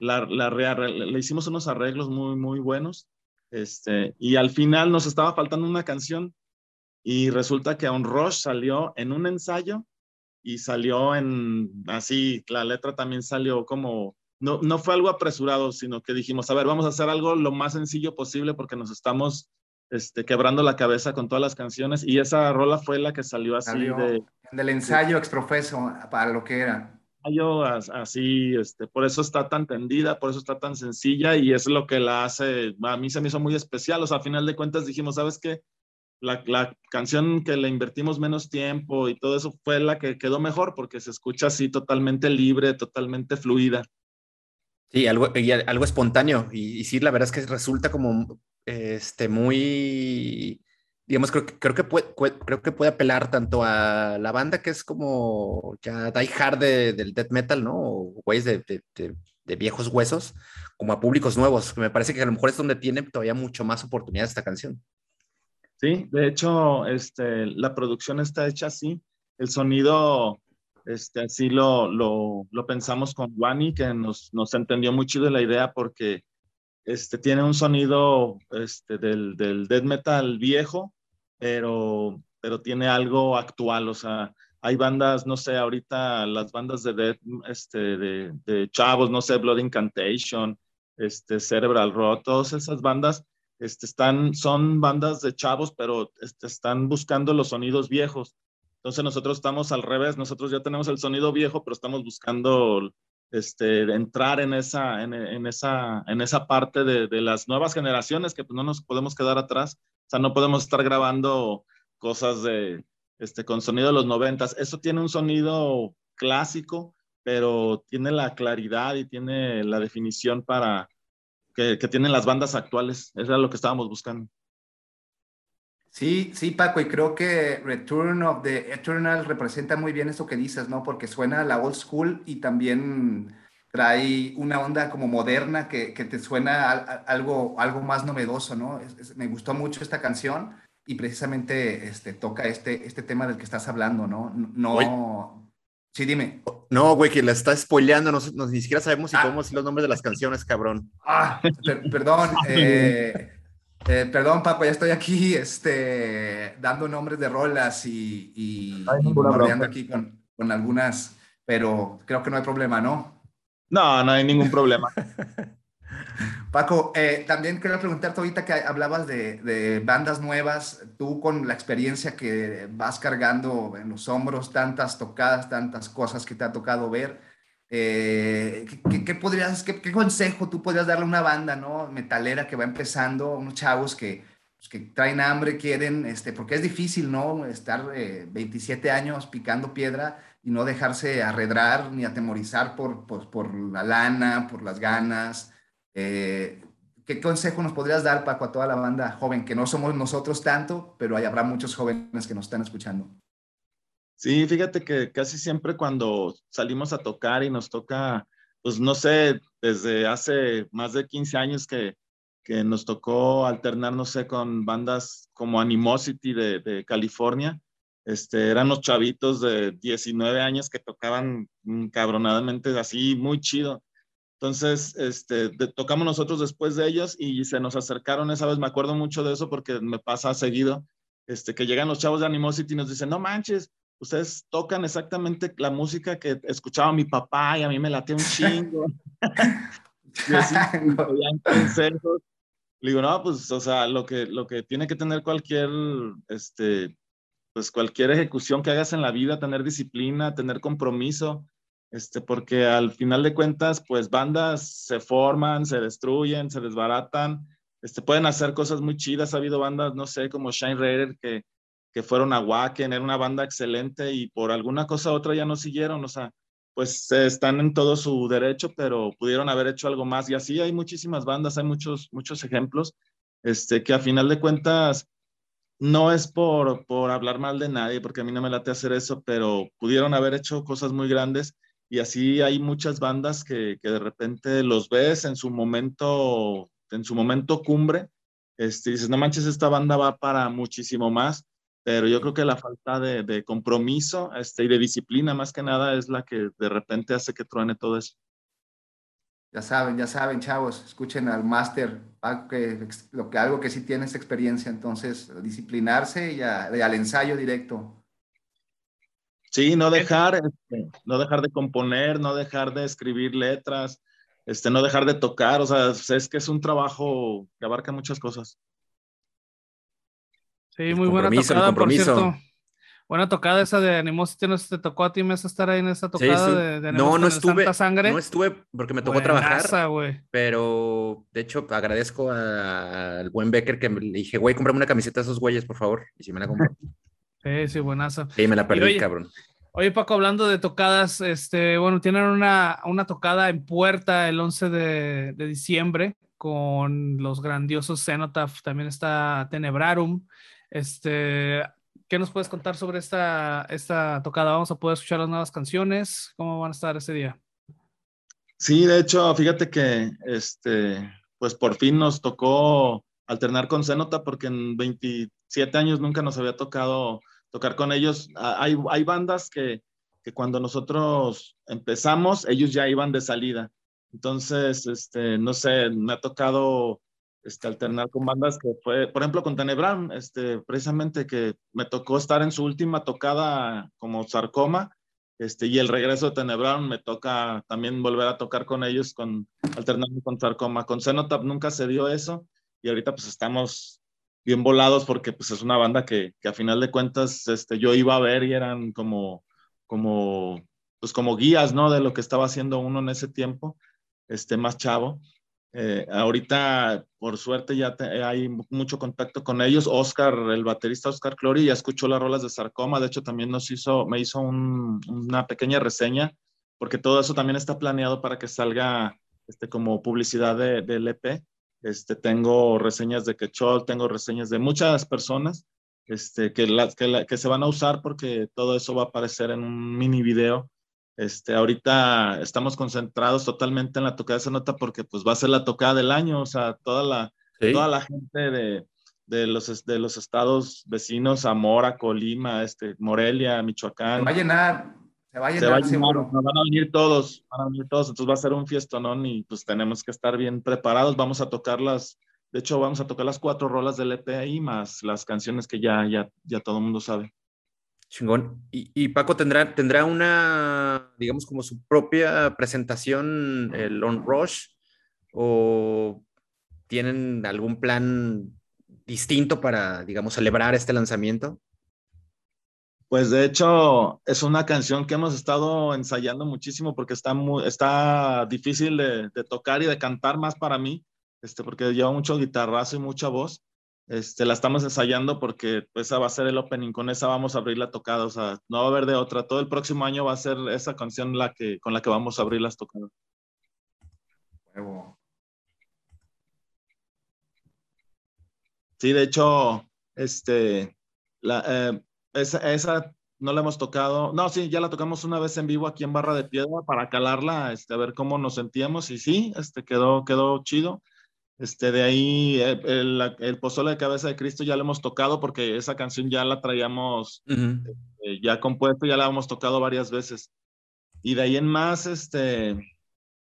la, la le hicimos unos arreglos muy, muy buenos este, y al final nos estaba faltando una canción y resulta que un Rush salió en un ensayo y salió en, así, la letra también salió como no, no fue algo apresurado, sino que dijimos, a ver, vamos a hacer algo lo más sencillo posible porque nos estamos este, quebrando la cabeza con todas las canciones y esa rola fue la que salió así de... Del ensayo exprofeso para lo que era. Ensayo así, este, por eso está tan tendida, por eso está tan sencilla y es lo que la hace, a mí se me hizo muy especial, o sea, a final de cuentas dijimos, ¿sabes qué? La, la, canción que le invertimos menos tiempo y todo eso fue la que quedó mejor porque se escucha así totalmente libre, totalmente fluida. Sí, algo, algo espontáneo. Y, sí, la verdad es que resulta como este, muy, digamos, creo, creo, que puede, creo que puede apelar tanto a la banda que es como ya die hard del death metal, ¿no? O güeyes de, de, de, viejos huesos, como a públicos nuevos. Me parece que a lo mejor es donde tiene todavía mucho más oportunidad esta canción. Sí, de hecho, este, la producción está hecha así. El sonido este, así lo, lo, pensamos con Wani, que nos, nos entendió muy chido la idea porque este, tiene un sonido este, del, del death metal viejo, pero, pero tiene algo actual, o sea, hay bandas, no sé, ahorita las bandas de death, este, de, de chavos, no sé, Blood Incantation, este, Cerebral Rot, todas esas bandas este, están, son bandas de chavos, pero este, están buscando los sonidos viejos. Entonces nosotros estamos al revés, nosotros ya tenemos el sonido viejo, pero estamos buscando este, entrar en esa, en, esa, en esa parte de, de, las nuevas generaciones que pues, no nos podemos quedar atrás. O sea, no podemos estar grabando cosas de, este, con sonido de los noventas. Eso tiene un sonido clásico, pero tiene la claridad y tiene la definición para que, que tienen las bandas actuales. Eso era lo que estábamos buscando. Sí, sí, Paco, y creo que Return of the Eternal representa muy bien eso que dices, ¿no? Porque suena a la old school y también trae una onda como moderna que, que te suena algo, algo más novedoso, ¿no? me gustó mucho esta canción y precisamente este, toca este, este tema del que estás hablando, ¿no? No... Sí, dime. No, güey, que la está spoileando, no, ni siquiera sabemos si ah. podemos decir los nombres de las canciones, cabrón. Ah, perdón. (laughs) Eh, eh, perdón, Paco, ya estoy aquí este, dando nombres de rolas y, y, aquí con, con, algunas, pero creo que no hay problema, ¿no? No, no hay ningún problema. (laughs) Paco, eh, también quería preguntarte ahorita que hablabas de, de, bandas nuevas, tú con la experiencia que vas cargando en los hombros, tantas tocadas, tantas cosas que te ha tocado ver, eh, ¿qué, podrías, qué, consejo tú podrías darle a una banda, ¿no? Metalera que va empezando, unos chavos que, pues, que traen hambre, quieren, este, porque es difícil, ¿no? Estar 27 eh, años picando piedra y no dejarse arredrar ni atemorizar por, por, por la lana, por las ganas. Eh, ¿Qué consejo nos podrías dar, Paco, a toda la banda joven, que no somos nosotros tanto, pero hay, habrá muchos jóvenes que nos están escuchando? Sí, fíjate que casi siempre cuando salimos a tocar y nos toca, pues no sé, desde hace más de 15 años que, que nos tocó alternar, no sé, con bandas como Animosity de, de California. Este, eran los chavitos de 19 años que tocaban cabronadamente así, muy chido. Entonces, este, tocamos nosotros después de ellos y se nos acercaron esa vez, me acuerdo mucho de eso porque me pasa seguido, este, que llegan los chavos de Animosity y nos dicen, no manches, ustedes tocan exactamente la música que escuchaba mi papá y a mí me late un chingo. (laughs) y así, (laughs) Le digo, no, pues, o sea, lo que, lo que tiene que tener cualquier, este, pues cualquier ejecución que hagas en la vida, tener disciplina, tener compromiso, este, porque al final de cuentas, pues bandas se forman, se destruyen, se desbaratan, este, pueden hacer cosas muy chidas. Ha habido bandas, no sé, como Shine Raider, que, que fueron a Wacken, era una banda excelente y por alguna cosa u otra ya no siguieron, o sea, pues están en todo su derecho, pero pudieron haber hecho algo más. Y así hay muchísimas bandas, hay muchos, muchos ejemplos, este, que a final de cuentas no es por, por hablar mal de nadie, porque a mí no me late hacer eso, pero pudieron haber hecho cosas muy grandes. Y así hay muchas bandas que, que de repente los ves en su momento, en su momento cumbre, este, dices, no manches, esta banda va para muchísimo más pero yo creo que la falta de, de, compromiso este, y de disciplina más que nada es la que de repente hace que truene todo eso. Ya saben, ya saben, chavos, escuchen al máster, lo que algo que sí tiene esa experiencia, entonces disciplinarse y, al ensayo directo. Sí, no dejar, este, no dejar de componer, no dejar de escribir letras, este, no dejar de tocar, o sea, es que es un trabajo que abarca muchas cosas. Sí, muy buena tocada, por cierto. Buena tocada esa de Animosity, no sé si te tocó a ti, me estar ahí en esa tocada de, de No, no estuve, Sangre. no estuve porque me tocó trabajar, pero de hecho agradezco al buen Becker que le dije, güey, cómprame una camiseta de esos güeyes, por favor, y si me la compró. (laughs) sí, sí, buenaza. Me la perdí, cabrón. Oye, Paco, hablando de tocadas, este, bueno, tienen una, una tocada en puerta el 11 de, de diciembre con los grandiosos Cenotaph, también está Tenebrarum, este, ¿qué nos puedes contar sobre esta, esta tocada? ¿Vamos a poder escuchar las nuevas canciones? ¿Cómo van a estar ese día? Sí, de hecho, fíjate que este, pues por fin nos tocó alternar con Cenota porque en 27 años nunca nos había tocado tocar con ellos. Hay, hay bandas que, que cuando nosotros empezamos, ellos ya iban de salida. Entonces, este, no sé, me ha tocado este, alternar con bandas que fue, por ejemplo, con Tenebran, este, precisamente que me tocó estar en su última tocada como Sarcoma, este, y el regreso de Tenebran me toca también volver a tocar con ellos, con, alternando con Sarcoma. Con Cenotap nunca se dio eso, y ahorita pues estamos bien volados porque pues es una banda que, que a final de cuentas este, yo iba a ver y eran como, como, pues como guías, ¿no? De lo que estaba haciendo uno en ese tiempo, este, más chavo. Eh, ahorita, por suerte, ya hay mucho contacto con ellos. Oscar, el baterista Oscar Clori, ya escuchó las rolas de Sarcoma. De hecho, también nos hizo, me hizo una pequeña reseña, porque todo eso también está planeado para que salga este, como publicidad del de, EP. Este, tengo reseñas de Quechol, tengo reseñas de muchas personas este, que, que, que se van a usar porque todo eso va a aparecer en un mini video. Este, ahorita estamos concentrados totalmente en la tocada de esa nota porque pues va a ser la tocada del año, o sea, toda la, toda la gente de, de, los, de los estados vecinos, Zamora, Colima, este, Morelia, Michoacán. Se va a llenar, se va a llenar, seguro. van a venir todos, van a venir todos, entonces va a ser un fiestonón y pues tenemos que estar bien preparados, vamos a tocar las, de hecho vamos a tocar las cuatro rolas del EP ahí, más las canciones que ya, ya, ya todo el mundo sabe. Chingón. Y, Paco tendrá, tendrá una, digamos, como su propia presentación, el On Rush, o tienen algún plan distinto para, digamos, celebrar este lanzamiento? Pues de hecho es una canción que hemos estado ensayando muchísimo porque está, muy, está difícil de, de, tocar y de cantar más para mí, este, porque lleva mucho guitarrazo y mucha voz. Este, la estamos ensayando porque esa va a ser el opening, con esa vamos a abrir la tocada, o sea, no va a haber de otra. Todo el próximo año va a ser esa canción la que, con la que vamos a abrir las tocadas. Sí, de hecho, este, la, eh, esa, no la hemos tocado, no, sí, ya la tocamos una vez en vivo aquí en Barra de Piedra para calarla, este, a ver cómo nos sentíamos y sí, este, quedó, quedó chido. Este, de ahí eh, el, el, pozole de cabeza de Cristo ya lo hemos tocado porque esa canción ya la traíamos eh, ya compuesto, ya la hemos tocado varias veces. Y de ahí en más, este,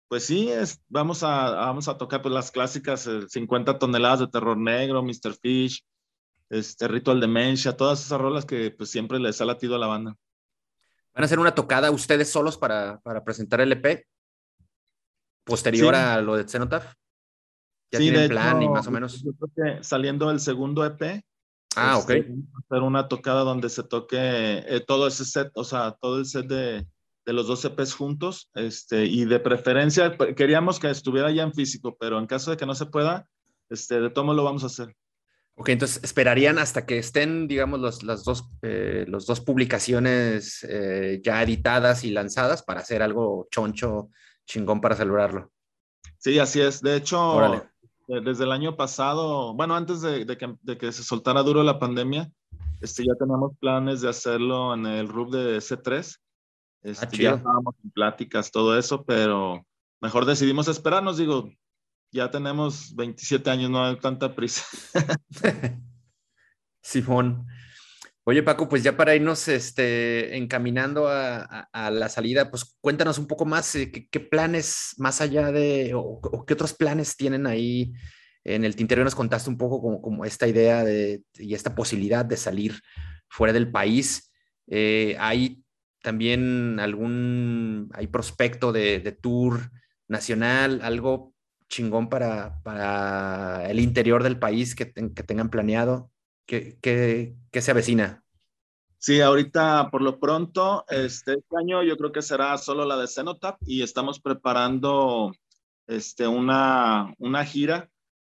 pues sí, es, vamos, a, vamos a tocar pues, las clásicas 50 toneladas de terror negro, Mr. Fish, este, Ritual Dementia, todas esas rolas que pues siempre les ha latido a la banda. ¿Van a hacer una tocada ustedes solos para, para presentar el EP? Posterior a lo de Cenotaph. ¿Ya sí, tienen plan y más o menos? Yo creo que saliendo el segundo EP. Ah, ok. Este, hacer una tocada donde se toque eh, todo ese set, o sea, todo el set de, de los dos EPs juntos, este, y de preferencia queríamos que estuviera ya en físico, pero en caso de que no se pueda, este, de todo lo vamos a hacer. Ok, entonces esperarían hasta que estén, digamos, los, las dos, eh, los dos publicaciones eh, ya editadas y lanzadas para hacer algo choncho, chingón para celebrarlo. Sí, así es. De hecho, eh, desde el año pasado, bueno, antes de, que, de, que, se soltara duro la pandemia, este, ya teníamos planes de hacerlo en el RUB de C3. Este, ah, ya estábamos en pláticas, todo eso, pero mejor decidimos esperarnos. Digo, ya tenemos 27 años, no hay tanta prisa. (laughs) Simón. Oye, Paco, pues ya para irnos este, encaminando a, la salida, pues cuéntanos un poco más, eh, ¿qué, planes más allá de, o, qué otros planes tienen ahí en el tintero? Nos contaste un poco como, como esta idea de, y esta posibilidad de salir fuera del país. Eh, ¿Hay también algún, hay prospecto de, de tour nacional, algo chingón para, para el interior del país que, que tengan planeado? ¿Qué, qué, qué se avecina? Sí, ahorita por lo pronto, este, este, año yo creo que será solo la de Cenotap y estamos preparando este, una, una gira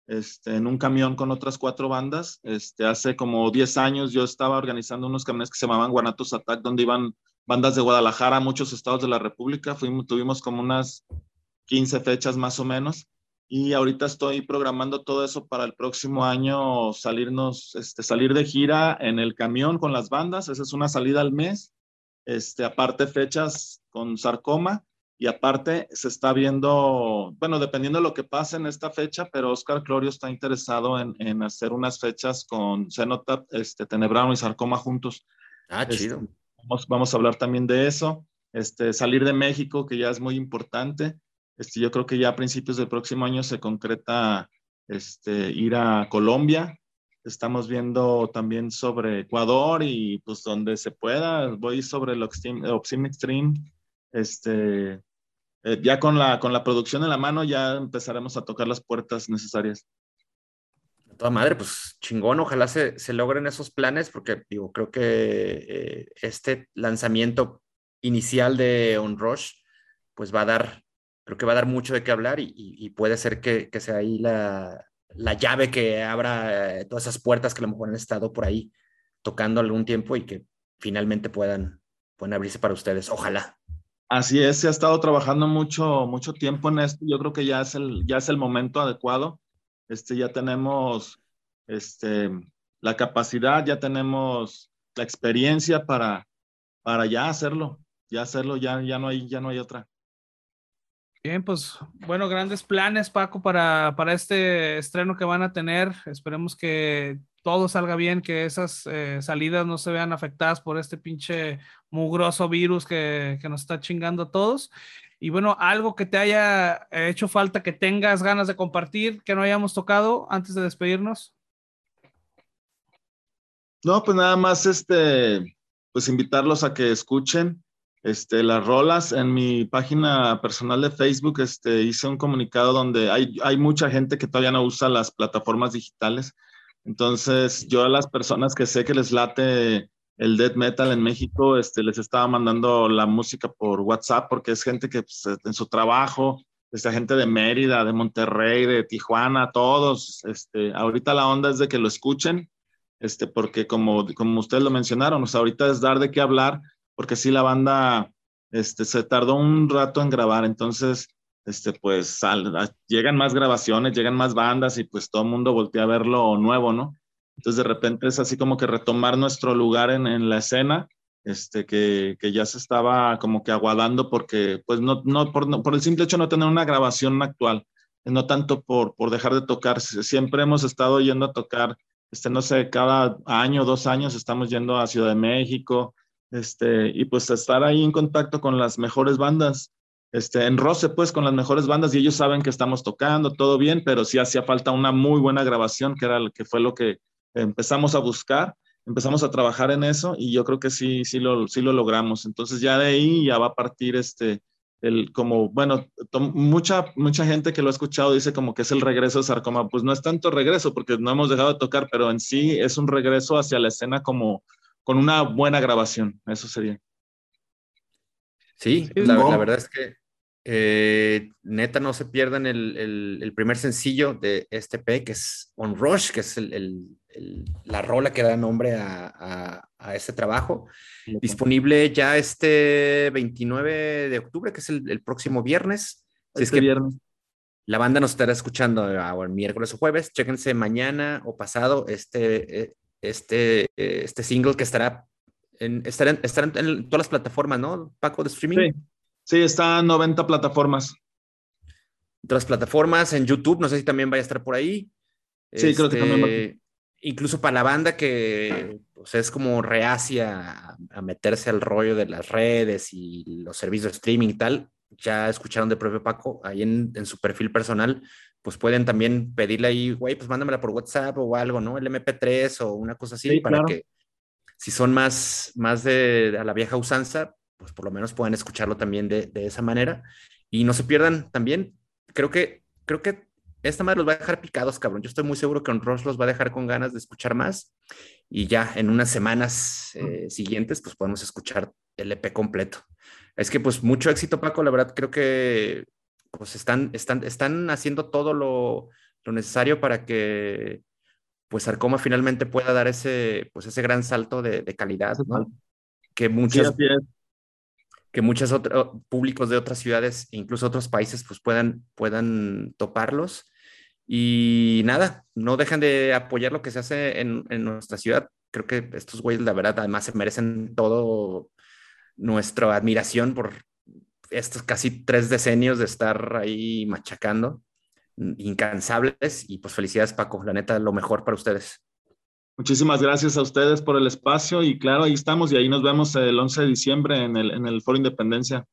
este, en un camión con otras cuatro bandas. Este, hace como 10 años yo estaba organizando unos camiones que se llamaban Guanatos Attack, donde iban bandas de Guadalajara, muchos estados de la República. Fuimos, tuvimos como unas 15 fechas más o menos y ahorita estoy programando todo eso para el próximo año salirnos, este, salir de gira en el camión con las bandas, esa es una salida al mes, este, aparte fechas con sarcoma y aparte se está viendo, bueno, dependiendo de lo que pase en esta fecha, pero Oscar Clorio está interesado en, en hacer unas fechas con Cenotap, este, Tenebrano y sarcoma juntos. Ah, este, chido. vamos, vamos a hablar también de eso, este, salir de México, que ya es muy importante. Este, yo creo que ya a principios del próximo año se concreta este, ir a Colombia. Estamos viendo también sobre Ecuador y pues donde se pueda. Voy sobre el Optim Extreme. Este, eh, ya con la, con la producción en la mano ya empezaremos a tocar las puertas necesarias. Toda madre, pues chingón, ojalá se, se logren esos planes porque digo, creo que eh, este lanzamiento inicial de On Rush pues va a dar creo que va a dar mucho de qué hablar y, puede ser que, sea ahí la, llave que abra eh, todas esas puertas que a lo mejor han estado por ahí tocando algún tiempo y que finalmente puedan, puedan abrirse para ustedes. Ojalá. Así es, se ha estado trabajando mucho, mucho tiempo en esto. Yo creo que ya es el, ya es el momento adecuado. Este, ya tenemos este, la capacidad, ya tenemos la experiencia para, para ya hacerlo, ya hacerlo, ya, ya, no hay, ya no hay otra. Bien, pues bueno, grandes planes, Paco, para, este estreno que van a tener. Esperemos que todo salga bien, que esas eh, salidas no se vean afectadas por este pinche mugroso virus que, que, nos está chingando a todos. Y bueno, algo que te haya hecho falta, que tengas ganas de compartir, que no hayamos tocado antes de despedirnos. No, pues nada más, este, pues invitarlos a que escuchen este, las rolas en mi página personal de Facebook, este, hice un comunicado donde hay, hay mucha gente que todavía no usa las plataformas digitales. Entonces, yo a las personas que sé que les late el death metal en México, este, les estaba mandando la música por WhatsApp porque es gente que pues, en su trabajo, esta gente de Mérida, de Monterrey, de Tijuana, todos, este, ahorita la onda es de que lo escuchen, este, porque como, como ustedes lo mencionaron, o sea, ahorita es dar de qué hablar, porque sí la banda este, se tardó un rato en grabar, entonces, este, pues llegan más grabaciones, llegan más bandas y pues todo el mundo voltea a ver lo nuevo, ¿no? Entonces de repente es así como que retomar nuestro lugar en, en la escena, este, que, que, ya se estaba como que aguadando porque, pues no, no por, por, el simple hecho de no tener una grabación actual. no tanto por, por dejar de tocar. Siempre hemos estado yendo a tocar, este, no sé, cada año, dos años estamos yendo a Ciudad de México, este, y pues estar ahí en contacto con las mejores bandas, este, en roce pues con las mejores bandas y ellos saben que estamos tocando, todo bien, pero sí hacía falta una muy buena grabación, que era que fue lo que empezamos a buscar, empezamos a trabajar en eso y yo creo que sí, sí lo, sí lo logramos. Entonces ya de ahí ya va a partir este, el, como, bueno, mucha, mucha gente que lo ha escuchado dice como que es el regreso de Sarcoma. Pues no es tanto regreso porque no hemos dejado de tocar, pero en sí es un regreso hacia la escena como con una buena grabación. Eso sería. Sí, la, verdad es que eh, neta no se pierdan el, el, primer sencillo de este P, que es On Rush, que es el, la rola que da nombre a, a, este trabajo. Disponible ya este 29 de octubre, que es el, próximo viernes. Si es que viernes. La banda nos estará escuchando el miércoles o jueves. Chéquense mañana o pasado este, eh, este, este single que estará en, estará, en, todas las plataformas, ¿no, Paco, de streaming? Sí, sí está en 90 plataformas. Las plataformas, en YouTube, no sé si también vaya a estar por ahí. Sí, creo que también este, incluso para la banda que pues, es como reacia a, meterse al rollo de las redes y los servicios de streaming y tal, ya escucharon de propio Paco ahí en, en su perfil personal, pues pueden también pedirle ahí, güey, pues mándamela por WhatsApp o algo, ¿no? El MP3 o una cosa así para que si son más, más de a la vieja usanza, pues por lo menos puedan escucharlo también de, de esa manera y no se pierdan también. Creo que, creo que esta madre los va a dejar picados, cabrón. Yo estoy muy seguro que Ross los va a dejar con ganas de escuchar más y ya en unas semanas eh, siguientes pues podemos escuchar el EP completo. Es que pues mucho éxito, Paco. La verdad creo que pues están, están, están haciendo todo lo, lo necesario para que pues Arcoma finalmente pueda dar ese, pues ese gran salto de, de calidad, ¿no? Que muchas, que muchos otros públicos de otras ciudades incluso otros países pues puedan, puedan toparlos. Y nada, no dejan de apoyar lo que se hace en, en nuestra ciudad. Creo que estos güeyes, la verdad, además se merecen todo nuestra admiración por estos casi tres decenios de estar ahí machacando, incansables. Y pues felicidades, Paco. La neta, lo mejor para ustedes. Muchísimas gracias a ustedes por el espacio y claro, ahí estamos y ahí nos vemos el 11 de diciembre en el, en el Foro Independencia.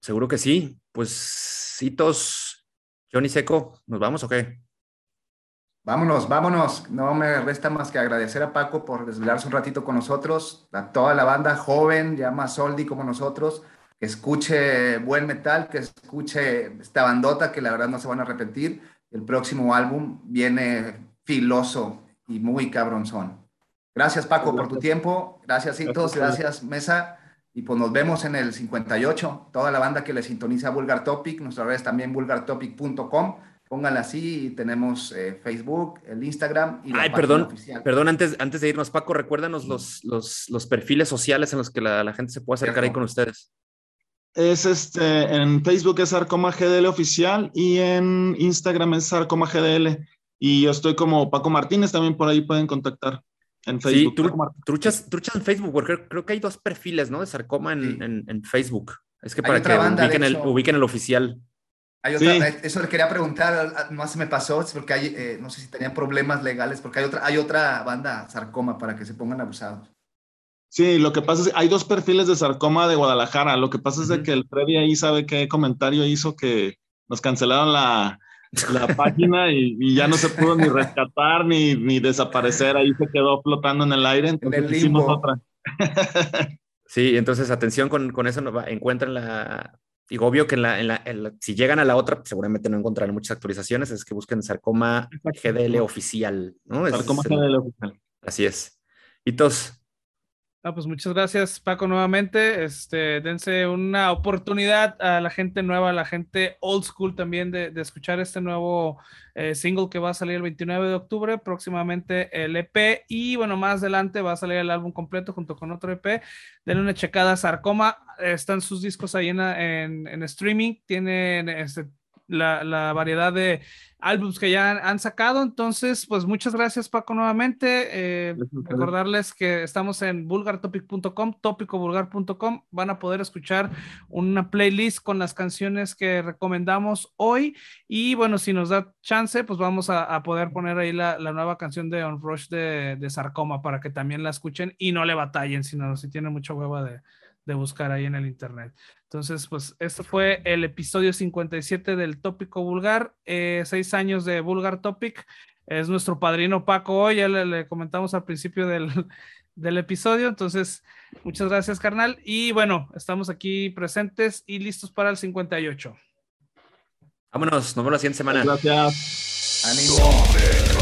Seguro que sí. Pues, citos, Johnny Seco, ¿nos vamos o qué? Vámonos, vámonos. No me resta más que agradecer a Paco por desvelarse un ratito con nosotros, a toda la banda joven, ya más oldie como nosotros, que escuche buen metal, que escuche esta bandota que la verdad no se van a arrepentir. El próximo álbum viene filoso y muy cabronzón. Gracias, Paco, por tu tiempo. Gracias, Citos. Gracias, Mesa. Y pues nos vemos en el 58. Toda la banda que le sintoniza Vulgar Topic, nuestra red es también vulgartopic.com. Pónganla así y tenemos eh, Facebook, el Instagram y la Ay, perdón, perdón, antes, antes de irnos, Paco, recuérdanos los, los, los perfiles sociales en los que la, la gente se puede acercar ahí con ustedes. Es este, en Facebook es Arcoma GDL Oficial y en Instagram es Arcoma GDL. Y yo estoy como Paco Martínez, también por ahí pueden contactar en Facebook. Sí, truchas, truchas en Facebook, porque creo, que hay dos perfiles, ¿no? De sarcoma en, en, Facebook. Es que para que ubiquen, el, ubiquen el oficial. Hay otra, eso le quería preguntar, más se me pasó, porque hay, eh, no sé si tenían problemas legales, porque hay otra, hay otra banda sarcoma para que se pongan abusados. Sí, lo que pasa es que hay dos perfiles de sarcoma de Guadalajara. Lo que pasa es de que el Freddy ahí sabe qué comentario hizo que nos cancelaron la, la (laughs) página y, ya no se pudo ni rescatar ni, ni, desaparecer, ahí se quedó flotando en el aire, entonces hicimos otra. (laughs) sí, entonces atención con, con eso, encuentran la... Y obvio que en la, en la, si llegan a la otra, seguramente no encontrarán muchas actualizaciones, es que busquen sarcoma GDL oficial, ¿no? Sarcoma GDL oficial. Así es. Hitos, Ah, pues muchas gracias, Paco, nuevamente. Este, dense una oportunidad a la gente nueva, a la gente old school también de, escuchar este nuevo eh, single que va a salir el 29 de octubre, próximamente el EP y bueno, más adelante va a salir el álbum completo junto con otro EP. Denle una checada a Sarcoma, están sus discos ahí en, en, streaming, tienen este, la, la variedad de álbumes que ya han, sacado. Entonces, pues muchas gracias Paco nuevamente. Eh, recordarles que estamos en vulgartopic.com, tópicovulgar.com. Van a poder escuchar una playlist con las canciones que recomendamos hoy. Y bueno, si nos da chance, pues vamos a, poder poner ahí la, nueva canción de On Rush de, de Sarcoma para que también la escuchen y no le batallen, sino si tienen mucha hueva de, de buscar ahí en el internet. Entonces, pues esto fue el episodio 57 del Tópico Vulgar, eh, seis años de Vulgar Topic. Es nuestro padrino Paco hoy, ya le, comentamos al principio del, (laughs) del, episodio. Entonces, muchas gracias, carnal. Y bueno, estamos aquí presentes y listos para el 58. Vámonos, nos vemos la siguiente semana. Gracias. Ánimo.